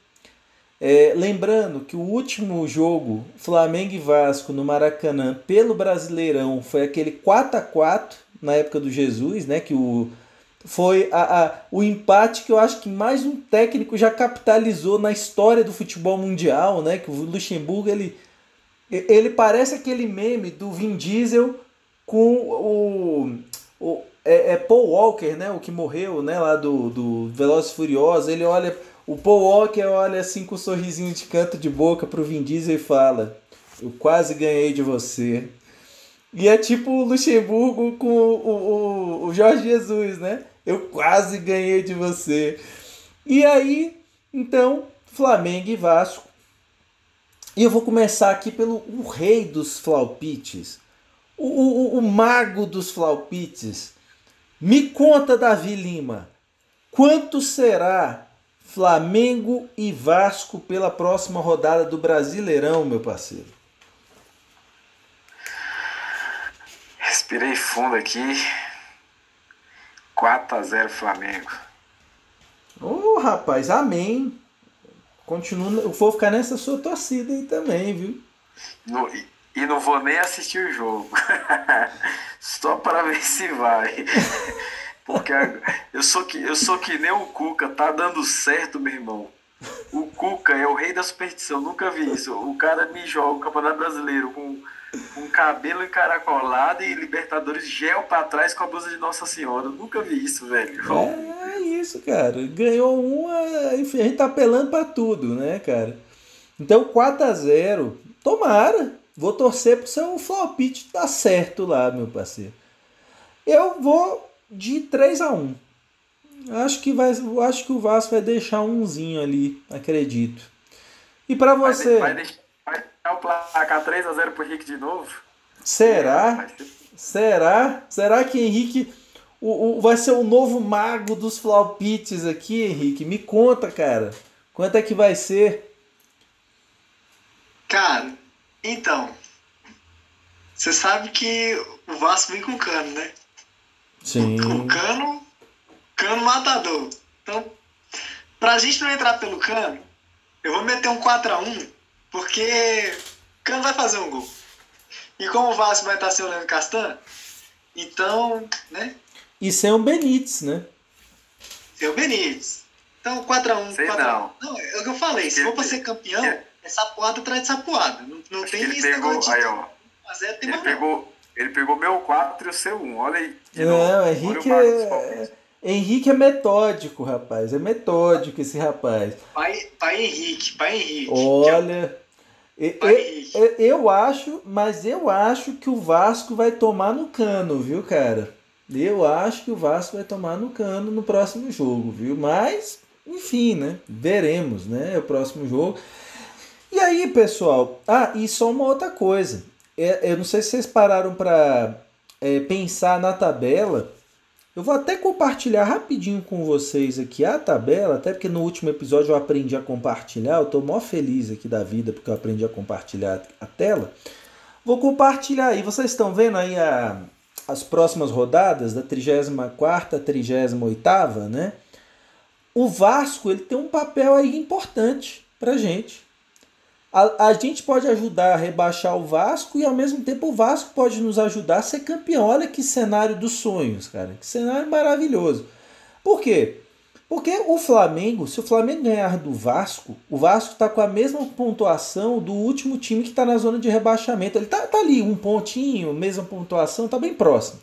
É, lembrando que o último jogo, Flamengo e Vasco no Maracanã, pelo Brasileirão, foi aquele 4 a 4 na época do Jesus, né? Que o, foi a, a, o empate que eu acho que mais um técnico já capitalizou na história do futebol mundial, né? Que o Luxemburgo ele, ele parece aquele meme do Vin Diesel com o, o é, é, Paul Walker, né? O que morreu, né? Lá do, do Velozes Furiosos. Ele olha. O Paul Walker olha assim com um sorrisinho de canto de boca pro Vin Diesel e fala: Eu quase ganhei de você. E é tipo o Luxemburgo com o, o, o Jorge Jesus, né? Eu quase ganhei de você. E aí, então, Flamengo e Vasco. E eu vou começar aqui pelo o rei dos flaupites. O, o, o mago dos flaupites me conta, Davi Lima, quanto será Flamengo e Vasco pela próxima rodada do Brasileirão, meu parceiro? Respirei fundo aqui. 4 a 0 Flamengo. Ô, oh, rapaz, amém. Continua, eu vou ficar nessa sua torcida aí também, viu? No, e não vou nem assistir o jogo. Só para ver se vai. Porque eu sou, que, eu sou que nem o Cuca, tá dando certo, meu irmão. O Cuca é o rei da superstição, nunca vi isso. O cara me joga o Campeonato Brasileiro com, cabelo encaracolado e Libertadores gel para trás com a blusa de Nossa Senhora. Eu nunca vi isso, velho. É isso, cara. Ganhou uma, enfim, a gente tá apelando para tudo, né, cara? Então 4 a 0 Tomara. Vou torcer pro seu flopite dar certo lá, meu parceiro. Eu vou de 3 a 1 Acho que, vai, acho que o Vasco vai deixar umzinho ali, acredito. E para você. Vai, deixar, vai deixar o placar 3 a 0 pro Henrique de novo? Será? Será? Será que Henrique o, o, vai ser o novo mago dos flaupites aqui, Henrique? Me conta, cara. Quanto é que vai ser? Cara, então, você sabe que o Vasco vem com cano, né? Sim. Com cano, cano matador. Então, pra gente não entrar pelo cano, eu vou meter um 4x1, porque cano vai fazer um gol. E como o Vasco vai estar sem o Leandro Castan, então, né? E sem o Benítez, né? Sem o Benítez. Então, 4x1. Sei 4 não. Não, é o que eu falei. Se for pra ser campeão, é sapoada atrás de sapoada. Não, não tem ele pegou, aí, ó, Mas é, tem ele pegou, Ele pegou meu 4 e o seu 1. Olha aí. Não, Henrique é... Henrique é metódico, rapaz. É metódico esse rapaz. Pai, pai Henrique, pai Henrique. Olha. Eu, eu, eu acho, mas eu acho que o Vasco vai tomar no cano, viu, cara? Eu acho que o Vasco vai tomar no cano no próximo jogo, viu? Mas, enfim, né? Veremos, né? É o próximo jogo. E aí, pessoal? Ah, e só uma outra coisa. É, eu não sei se vocês pararam para é, pensar na tabela. Eu vou até compartilhar rapidinho com vocês aqui a tabela, até porque no último episódio eu aprendi a compartilhar. Eu estou mó feliz aqui da vida porque eu aprendi a compartilhar a tela. Vou compartilhar aí. Vocês estão vendo aí a, as próximas rodadas da 34ª, 38ª, né? O Vasco ele tem um papel aí importante pra gente a, a gente pode ajudar a rebaixar o Vasco e ao mesmo tempo o Vasco pode nos ajudar a ser campeão. Olha que cenário dos sonhos, cara. Que cenário maravilhoso. Por quê? Porque o Flamengo, se o Flamengo ganhar do Vasco, o Vasco está com a mesma pontuação do último time que está na zona de rebaixamento. Ele está tá ali, um pontinho, mesma pontuação, está bem próximo.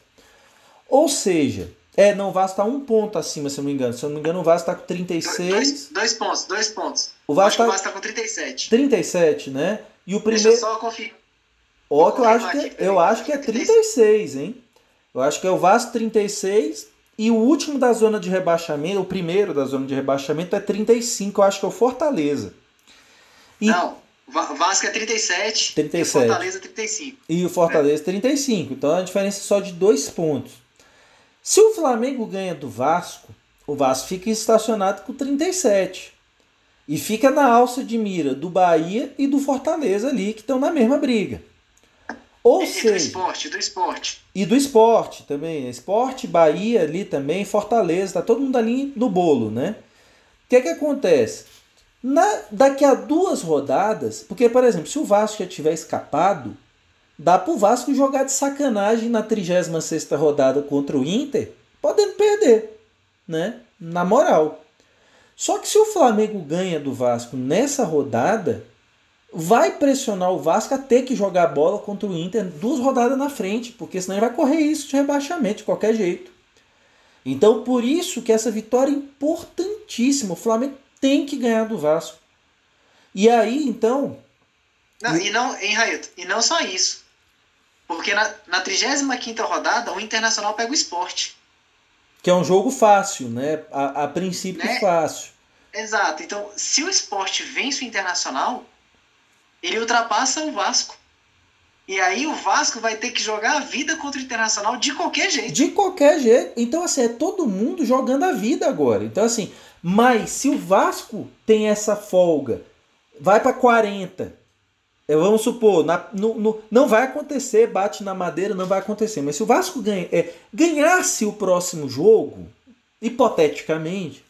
Ou seja, é, não, o Vasco tá um ponto acima, se eu não me engano. Se eu não me engano, o Vasco tá com 36. Dois, dois pontos, dois pontos. O Vasco, tá... o Vasco tá com 37. 37, né? E o primeiro. Deixa eu só conferir. Ó, que eu acho que, é, eu acho que é 36, hein? Eu acho que é o Vasco 36 e o último da zona de rebaixamento, o primeiro da zona de rebaixamento é 35, eu acho que é o Fortaleza. E... Não, o Vasco é 37, 37 e o Fortaleza 35. E o Fortaleza é. 35, então a diferença é só de dois pontos. Se o Flamengo ganha do Vasco, o Vasco fica estacionado com 37. E fica na alça de mira do Bahia e do Fortaleza ali, que estão na mesma briga. Ou e, seja, do esporte, do esporte. E do esporte também. Esporte, Bahia ali também, Fortaleza, tá todo mundo ali no bolo, né? O que é que acontece? Na, daqui a duas rodadas, porque, por exemplo, se o Vasco já tiver escapado, dá pro Vasco jogar de sacanagem na 36 rodada contra o Inter, podendo perder, né? Na moral. Só que se o Flamengo ganha do Vasco nessa rodada, vai pressionar o Vasco a ter que jogar bola contra o Inter duas rodadas na frente, porque senão ele vai correr isso de rebaixamento de qualquer jeito. Então, por isso que essa vitória é importantíssima. O Flamengo tem que ganhar do Vasco. E aí, então. Não, e não, hein, Railton? E não só isso. Porque na, na 35 rodada, o Internacional pega o esporte. Que é um jogo fácil, né? A, a princípio né? fácil. Exato. Então, se o esporte vence o Internacional, ele ultrapassa o Vasco. E aí o Vasco vai ter que jogar a vida contra o Internacional de qualquer jeito. De qualquer jeito. Então, assim, é todo mundo jogando a vida agora. Então, assim, mas se o Vasco tem essa folga, vai para 40, é, vamos supor, na, no, no, não vai acontecer, bate na madeira, não vai acontecer. Mas se o Vasco ganha, é, ganhasse o próximo jogo, hipoteticamente,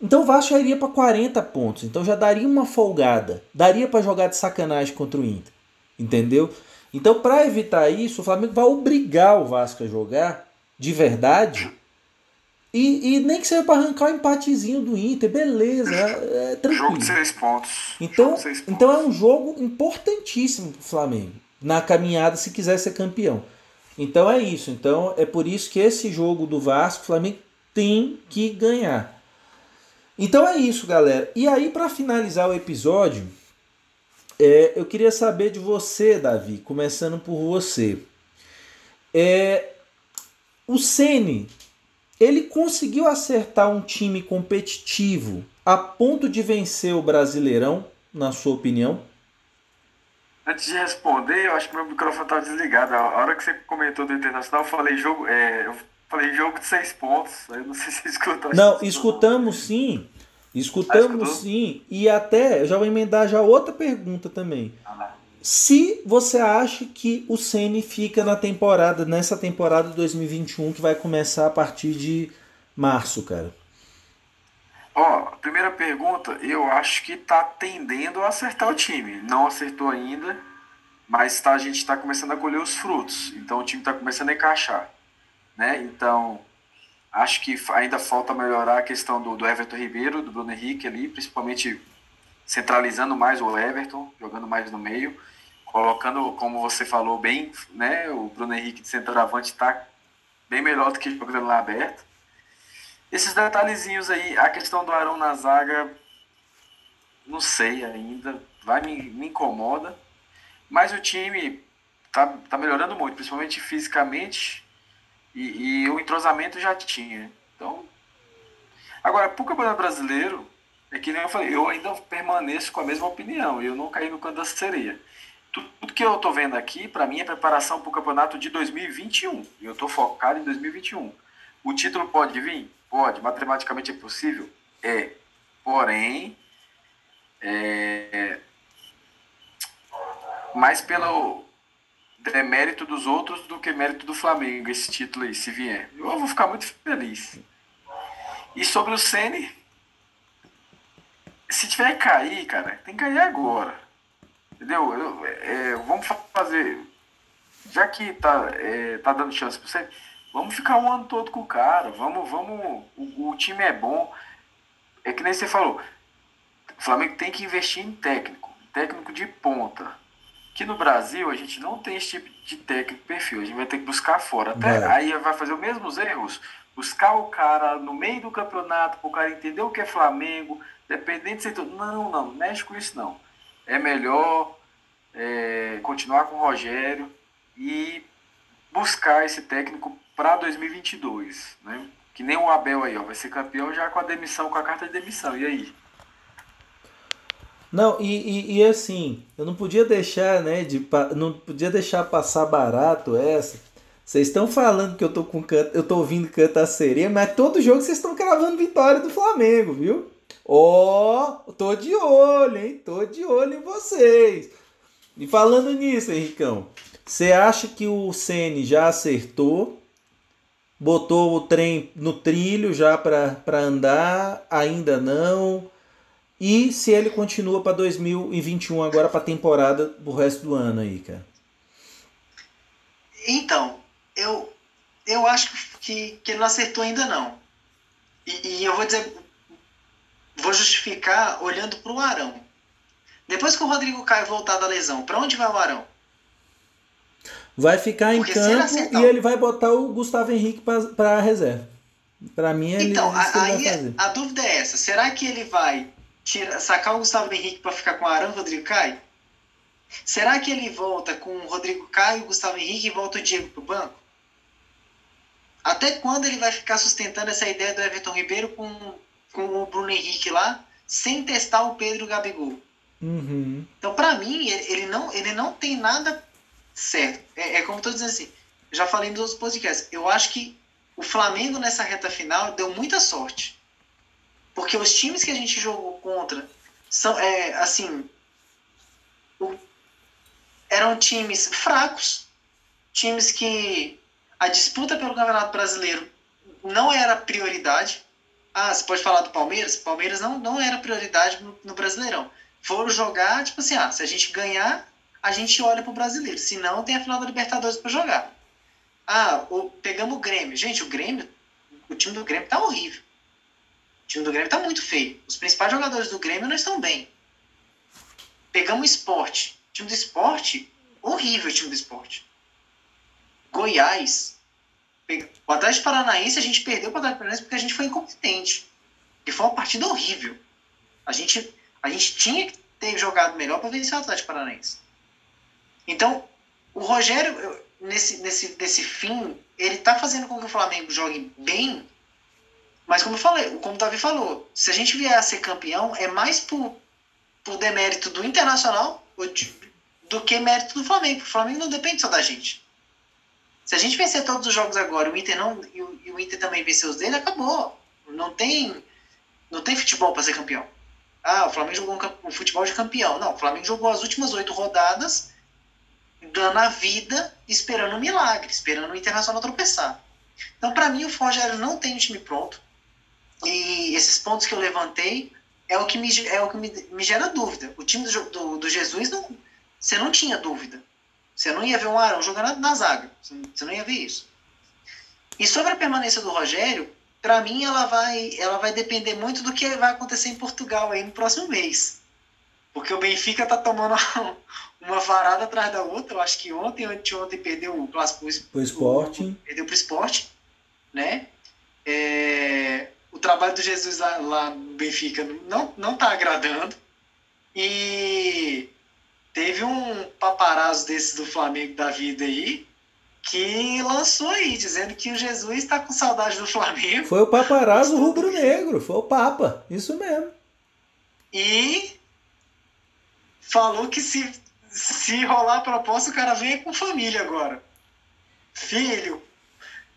então o Vasco já iria para 40 pontos. Então já daria uma folgada. Daria para jogar de sacanagem contra o Inter. Entendeu? Então, para evitar isso, o Flamengo vai obrigar o Vasco a jogar de verdade e, e nem que seja para arrancar o empatezinho do Inter, beleza, é, é tranquilo. Jogo de seis pontos. Então, seis pontos. então é um jogo importantíssimo para o Flamengo, na caminhada se quiser ser campeão. Então é isso. Então é por isso que esse jogo do Vasco, o Flamengo tem que ganhar. Então é isso, galera. E aí, para finalizar o episódio, é, eu queria saber de você, Davi, começando por você. É, o Sene ele conseguiu acertar um time competitivo a ponto de vencer o Brasileirão, na sua opinião? Antes de responder, eu acho que meu microfone estava desligado. A hora que você comentou do Internacional, eu falei jogo, é, eu falei jogo de seis pontos. Eu não sei se você escutou. Não, escutamos sim. Escutamos ah, sim. E até, eu já vou emendar já outra pergunta também. Ah, se você acha que o Ceni fica na temporada, nessa temporada de 2021 que vai começar a partir de março, cara. Ó, primeira pergunta, eu acho que tá tendendo a acertar o time. Não acertou ainda, mas tá, a gente está começando a colher os frutos. Então o time está começando a encaixar. Né? Então, acho que ainda falta melhorar a questão do, do Everton Ribeiro, do Bruno Henrique ali, principalmente centralizando mais o Everton, jogando mais no meio colocando, como você falou bem, né, o Bruno Henrique de centroavante está bem melhor do que jogando lá aberto. Esses detalhezinhos aí, a questão do Arão na zaga, não sei ainda, vai me, me incomoda, mas o time tá, tá melhorando muito, principalmente fisicamente, e, e o entrosamento já tinha. Então, agora, pro Campeonato Brasileiro, é que nem eu falei, eu ainda permaneço com a mesma opinião, eu não caí no canto da sereia. Tudo que eu estou vendo aqui, para mim, é preparação para o campeonato de 2021. E eu estou focado em 2021. O título pode vir? Pode. Matematicamente é possível? É. Porém, é... mais pelo demérito dos outros do que mérito do Flamengo, esse título aí, se vier. Eu vou ficar muito feliz. E sobre o Sene, se tiver que cair, cara, tem que cair agora. Entendeu? Eu, é, vamos fazer. Já que tá, é, tá dando chance pra você, vamos ficar um ano todo com o cara. Vamos, vamos. O, o time é bom. É que nem você falou. O Flamengo tem que investir em técnico. Técnico de ponta. Que no Brasil a gente não tem esse tipo de técnico perfil. A gente vai ter que buscar fora. Até é. aí vai fazer os mesmos erros. Buscar o cara no meio do campeonato, para o cara entender o que é Flamengo, dependente de. Não, não, não mexe com isso não é melhor é, continuar com o Rogério e buscar esse técnico para 2022, né? Que nem o Abel aí, ó, vai ser campeão já com a demissão, com a carta de demissão. E aí? Não, e, e, e, assim, eu não podia deixar, né, de não podia deixar passar barato essa. Vocês estão falando que eu tô com eu tô ouvindo cantar sereia, mas todo jogo vocês estão cravando vitória do Flamengo, viu? Ó, oh, tô de olho, hein? Tô de olho em vocês. E falando nisso, Henricão, você acha que o Ceni já acertou? Botou o trem no trilho já para andar? Ainda não? E se ele continua para 2021 agora para temporada do resto do ano aí, cara? Então, eu eu acho que, que ele não acertou ainda não. E, e eu vou dizer vou justificar olhando para o Arão. Depois que o Rodrigo Caio voltar da lesão, para onde vai o Arão? Vai ficar Porque em campo ele e ele vai botar o Gustavo Henrique para a reserva. Para mim, ele, então, a, aí, a dúvida é essa: será que ele vai tira, sacar o Gustavo Henrique para ficar com o Arão e o Rodrigo Caio? Será que ele volta com o Rodrigo Caio, o Gustavo Henrique e volta o Diego para o banco? Até quando ele vai ficar sustentando essa ideia do Everton Ribeiro com com o Bruno Henrique lá, sem testar o Pedro Gabigol. Uhum. Então, para mim, ele não, ele não tem nada certo. É, é como eu tô dizendo assim, já falei nos outros podcasts, eu acho que o Flamengo nessa reta final deu muita sorte. Porque os times que a gente jogou contra são, é, assim, o, eram times fracos, times que a disputa pelo Campeonato Brasileiro não era prioridade. Ah, você pode falar do Palmeiras? Palmeiras não, não era prioridade no, no Brasileirão. Foram jogar, tipo assim, ah, se a gente ganhar, a gente olha pro brasileiro. Se não, tem a final da Libertadores para jogar. Ah, o, pegamos o Grêmio. Gente, o Grêmio, o time do Grêmio tá horrível. O time do Grêmio tá muito feio. Os principais jogadores do Grêmio não estão bem. Pegamos o esporte. O time do esporte, horrível o time do esporte. Goiás, o Atlético Paranaense, a gente perdeu o Atlético Paranaense porque a gente foi incompetente. E foi uma partida horrível. A gente, a gente tinha que ter jogado melhor para vencer o Atlético Paranaense. Então, o Rogério, nesse, nesse, nesse fim, ele está fazendo com que o Flamengo jogue bem, mas como eu falei, como o Davi falou, se a gente vier a ser campeão, é mais por, por demérito do Internacional do que mérito do Flamengo. O Flamengo não depende só da gente. Se a gente vencer todos os jogos agora o Inter não, e, o, e o Inter também vencer os dele, acabou. Não tem, não tem futebol para ser campeão. Ah, o Flamengo jogou um, um, futebol de campeão. Não, o Flamengo jogou as últimas oito rodadas, dando a vida, esperando um milagre, esperando o Internacional tropeçar. Então, para mim, o Rogério não tem um time pronto. E esses pontos que eu levantei é o que me, é o que me, me gera dúvida. O time do, do, do Jesus, não, você não tinha dúvida. Você não ia ver um Arão jogando na zaga. Você não ia ver isso. E sobre a permanência do Rogério, para mim ela vai, ela vai depender muito do que vai acontecer em Portugal aí no próximo mês. Porque o Benfica tá tomando uma varada atrás da outra. Eu acho que ontem, anteontem, perdeu o clássico pro esporte. Perdeu pro esporte, né? É, o trabalho do Jesus lá, lá no Benfica não, não tá agradando. E teve um paparazzo desse do Flamengo da vida aí que lançou aí, dizendo que o Jesus está com saudade do Flamengo. Foi o paparazzo rubro-negro, foi o Papa, isso mesmo. E falou que se, se rolar a proposta, o cara vem com família agora. Filho,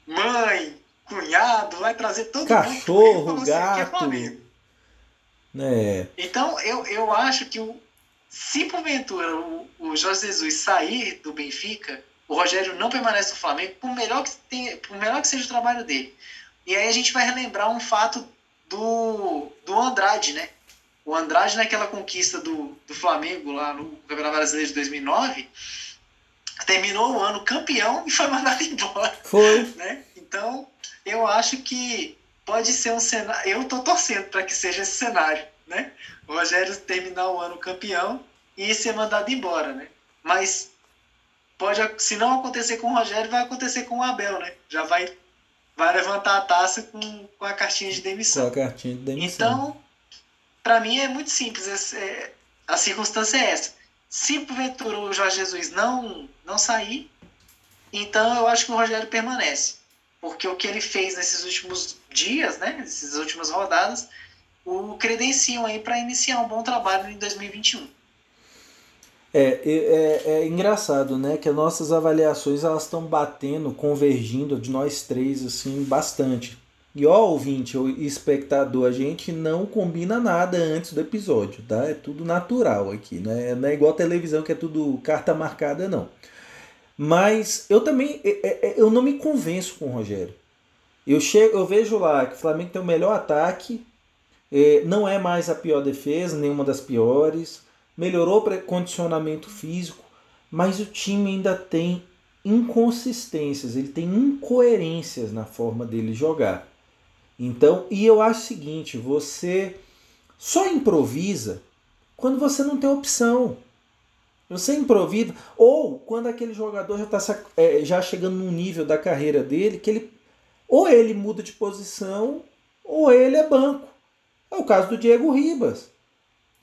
mãe, cunhado, vai trazer todo Cachorro, mundo. Cachorro, gato. É. Então, eu, eu acho que o, se porventura o, o Jorge Jesus sair do Benfica, o Rogério não permanece no Flamengo, por melhor que, tenha, por melhor que seja o trabalho dele. E aí a gente vai relembrar um fato do, do Andrade, né? O Andrade, naquela conquista do, do Flamengo lá no Campeonato Brasileiro de 2009, terminou o ano campeão e foi mandado embora. Foi. Né? Então, eu acho que pode ser um cenário. Eu tô torcendo para que seja esse cenário, né? O Rogério terminar o ano campeão e ser mandado embora, né? Mas pode, se não acontecer com o Rogério, vai acontecer com o Abel, né? Já vai, vai levantar a taça com, com a cartinha de demissão. Com a cartinha de demissão. Então, para mim é muito simples. É, a circunstância é essa. Se porventura o Jorge Jesus não, não sair, então eu acho que o Rogério permanece. Porque o que ele fez nesses últimos dias, né, nessas últimas rodadas, o credenciam aí para iniciar um bom trabalho em 2021. É, é, é, engraçado, né? Que as nossas avaliações elas estão batendo, convergindo de nós três assim bastante. E ó, ouvinte ou espectador, a gente não combina nada antes do episódio, tá? É tudo natural aqui, né? Não é igual a televisão que é tudo carta marcada, não. Mas eu também é, é, é, eu não me convenço com o Rogério. Eu chego, eu vejo lá que o Flamengo tem o melhor ataque, não é mais a pior defesa, nenhuma das piores melhorou o condicionamento físico, mas o time ainda tem inconsistências, ele tem incoerências na forma dele jogar. Então, e eu acho o seguinte, você só improvisa quando você não tem opção. Você improvisa, ou quando aquele jogador já está é, já chegando num nível da carreira dele que ele ou ele muda de posição ou ele é banco. É o caso do Diego Ribas.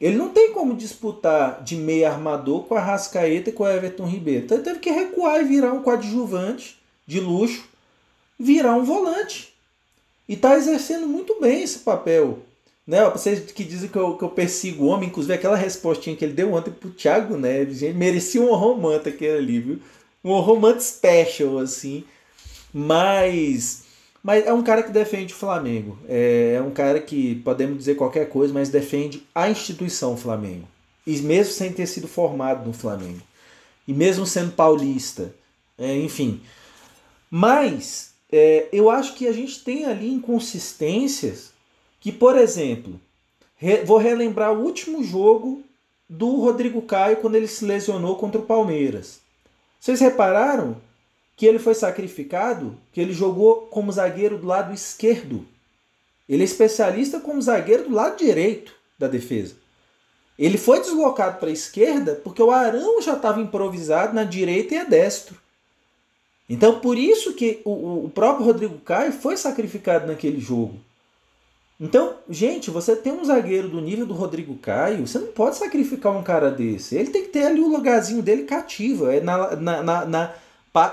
Ele não tem como disputar de meia armador com a Rascaeta e com o Everton Ribeiro. Então ele teve que recuar e virar um coadjuvante de luxo, virar um volante. E está exercendo muito bem esse papel. Né? Vocês que dizem que eu, que eu persigo o homem, inclusive aquela respostinha que ele deu ontem pro Thiago Neves, gente, merecia um romance aquele ali, viu? Um romance special, assim. Mas mas é um cara que defende o Flamengo. É, é um cara que podemos dizer qualquer coisa, mas defende a instituição Flamengo. E mesmo sem ter sido formado no Flamengo. E mesmo sendo paulista. É, enfim. Mas é, eu acho que a gente tem ali inconsistências que, por exemplo, re, vou relembrar o último jogo do Rodrigo Caio quando ele se lesionou contra o Palmeiras. Vocês repararam que ele foi sacrificado, que ele jogou como zagueiro do lado esquerdo. Ele é especialista como zagueiro do lado direito da defesa. Ele foi deslocado para a esquerda porque o Arão já estava improvisado na direita e é destro. Então, por isso que o, o próprio Rodrigo Caio foi sacrificado naquele jogo. Então, gente, você tem um zagueiro do nível do Rodrigo Caio, você não pode sacrificar um cara desse. Ele tem que ter ali o lugarzinho dele cativo, é na, na, na, na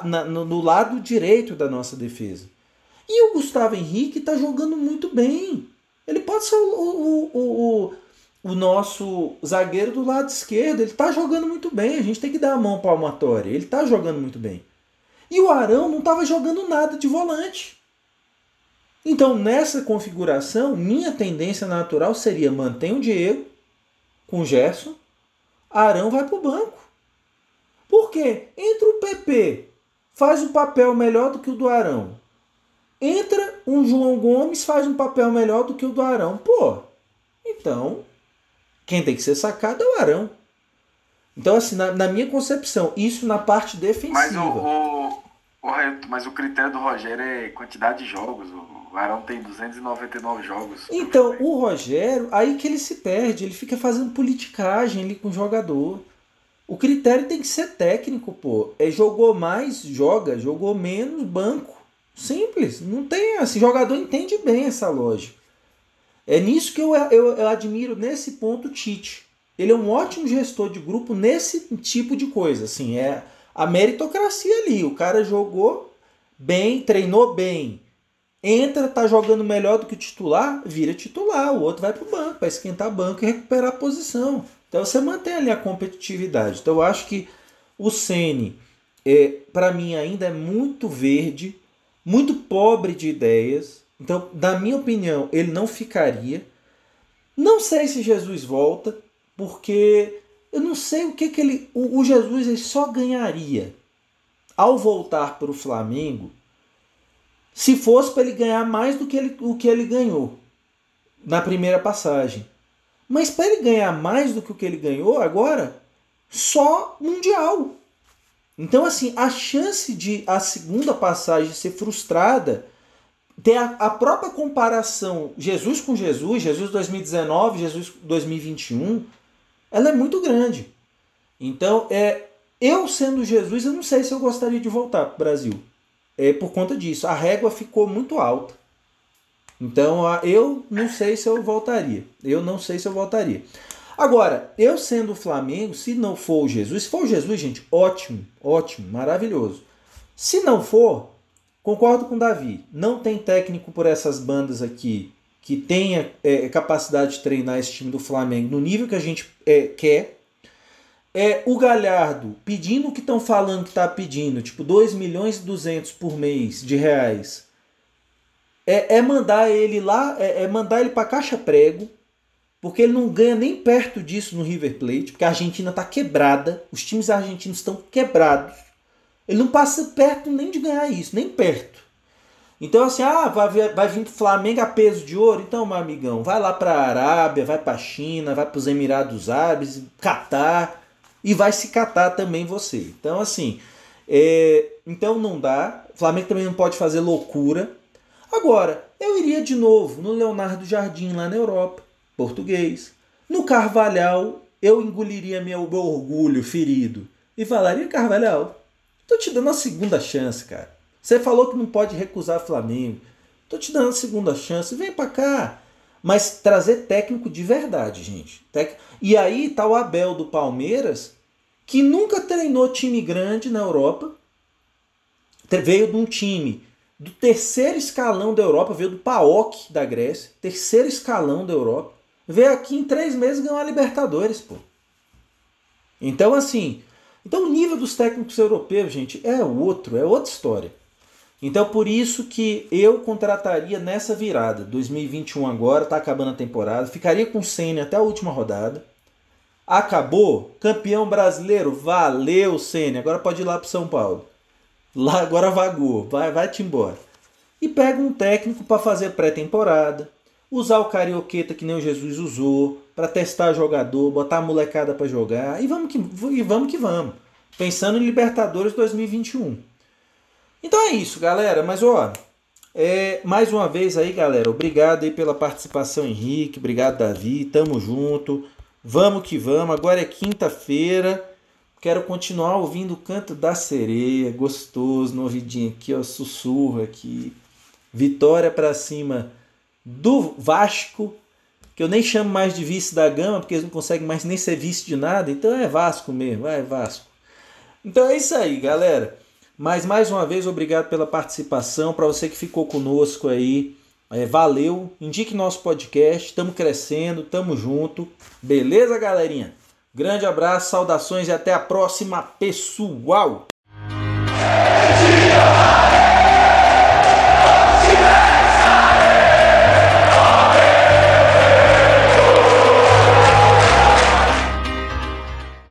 na, no, no lado direito da nossa defesa. E o Gustavo Henrique está jogando muito bem. Ele pode ser o, o, o, o, nosso zagueiro do lado esquerdo. Ele está jogando muito bem. A gente tem que dar a mão palmatória. Ele está jogando muito bem. E o Arão não estava jogando nada de volante. Então, nessa configuração, minha tendência natural seria manter o Diego com o Gerson, Arão vai para o banco. Por quê? Entra o PP, faz um papel melhor do que o do Arão. Entra um João Gomes, faz um papel melhor do que o do Arão. Pô, então, quem tem que ser sacado é o Arão. Então, assim, na, na minha concepção, isso na parte defensiva. Mas o, o, mas o critério do Rogério é quantidade de jogos. O Arão tem 299 jogos. Então, o Rogério, aí que ele se perde, ele fica fazendo politicagem ali com o jogador. O critério tem que ser técnico, pô. É jogou mais, joga, jogou menos, banco. Simples. Não tem assim, jogador entende bem essa lógica. É nisso que eu, eu, eu admiro nesse ponto o Tite. Ele é um ótimo gestor de grupo nesse tipo de coisa, assim, é a meritocracia ali. O cara jogou bem, treinou bem, entra, tá jogando melhor do que o titular, vira titular, o outro vai pro banco, vai esquentar banco e recuperar a posição. Então você mantém ali a competitividade. Então eu acho que o Ceni, é, para mim ainda é muito verde, muito pobre de ideias. Então, na minha opinião, ele não ficaria. Não sei se Jesus volta, porque eu não sei o que, que ele. O, o Jesus ele só ganharia ao voltar para o Flamengo se fosse para ele ganhar mais do que ele, o que ele ganhou na primeira passagem. Mas para ele ganhar mais do que o que ele ganhou agora, só Mundial. Então, assim, a chance de a segunda passagem ser frustrada, ter a, a própria comparação Jesus com Jesus, Jesus 2019, Jesus 2021, ela é muito grande. Então, é, eu sendo Jesus, eu não sei se eu gostaria de voltar para o Brasil. É por conta disso. A régua ficou muito alta. Então eu não sei se eu voltaria. Eu não sei se eu voltaria. Agora, eu sendo o Flamengo, se não for o Jesus, se for o Jesus, gente, ótimo, ótimo, maravilhoso. Se não for, concordo com o Davi. Não tem técnico por essas bandas aqui que tenha é, capacidade de treinar esse time do Flamengo no nível que a gente é, quer. É o Galhardo pedindo o que estão falando que está pedindo, tipo 2 milhões e 200 por mês de reais é, é mandar ele lá, é, é mandar ele para caixa prego, porque ele não ganha nem perto disso no River Plate, porque a Argentina está quebrada, os times argentinos estão quebrados. Ele não passa perto nem de ganhar isso, nem perto. Então, assim, ah, vai, vai vir Flamengo a peso de ouro? Então, meu amigão, vai lá para a Arábia, vai para a China, vai para os Emirados Árabes, Catar, e vai se catar também você. Então, assim, é, então não dá. O Flamengo também não pode fazer loucura. Agora, eu iria de novo no Leonardo Jardim lá na Europa, português. No Carvalhal, eu engoliria meu, orgulho ferido e falaria: Carvalhal, tô te dando a segunda chance, cara. Você falou que não pode recusar Flamengo. Tô te dando a segunda chance, vem para cá. Mas trazer técnico de verdade, gente. E aí tá o Abel do Palmeiras, que nunca treinou time grande na Europa. Veio de um time do terceiro escalão da Europa, veio do PAOK da Grécia, terceiro escalão da Europa, veio aqui em três meses ganhar a Libertadores, pô. Então, assim, então o nível dos técnicos europeus, gente, é outro, é outra história. Então, por isso que eu contrataria nessa virada, 2021 agora, tá acabando a temporada, ficaria com o Senna até a última rodada. Acabou, campeão brasileiro, valeu Senna, agora pode ir lá para São Paulo. Lá agora vagou, vai, vai-te embora. E pega um técnico para fazer pré-temporada, usar o carioqueta que nem o Jesus usou, para testar jogador, botar a molecada para jogar e vamos que e vamos que vamos. Pensando em Libertadores 2021. Então é isso, galera, mas ó, é, mais uma vez aí, galera, obrigado aí pela participação, Henrique, obrigado Davi, tamo junto. Vamos que vamos. Agora é quinta-feira. Quero continuar ouvindo o canto da sereia, gostoso, no ouvidinho aqui, ó, sussurro aqui. Vitória para cima do Vasco, que eu nem chamo mais de vice da gama, porque eles não conseguem mais nem ser vice de nada, então é Vasco mesmo, é Vasco. Então é isso aí, galera. Mas mais uma vez, obrigado pela participação. Para você que ficou conosco aí, é, valeu. Indique nosso podcast. Estamos crescendo, estamos junto. Beleza, galerinha? Grande abraço, saudações e até a próxima, pessoal! É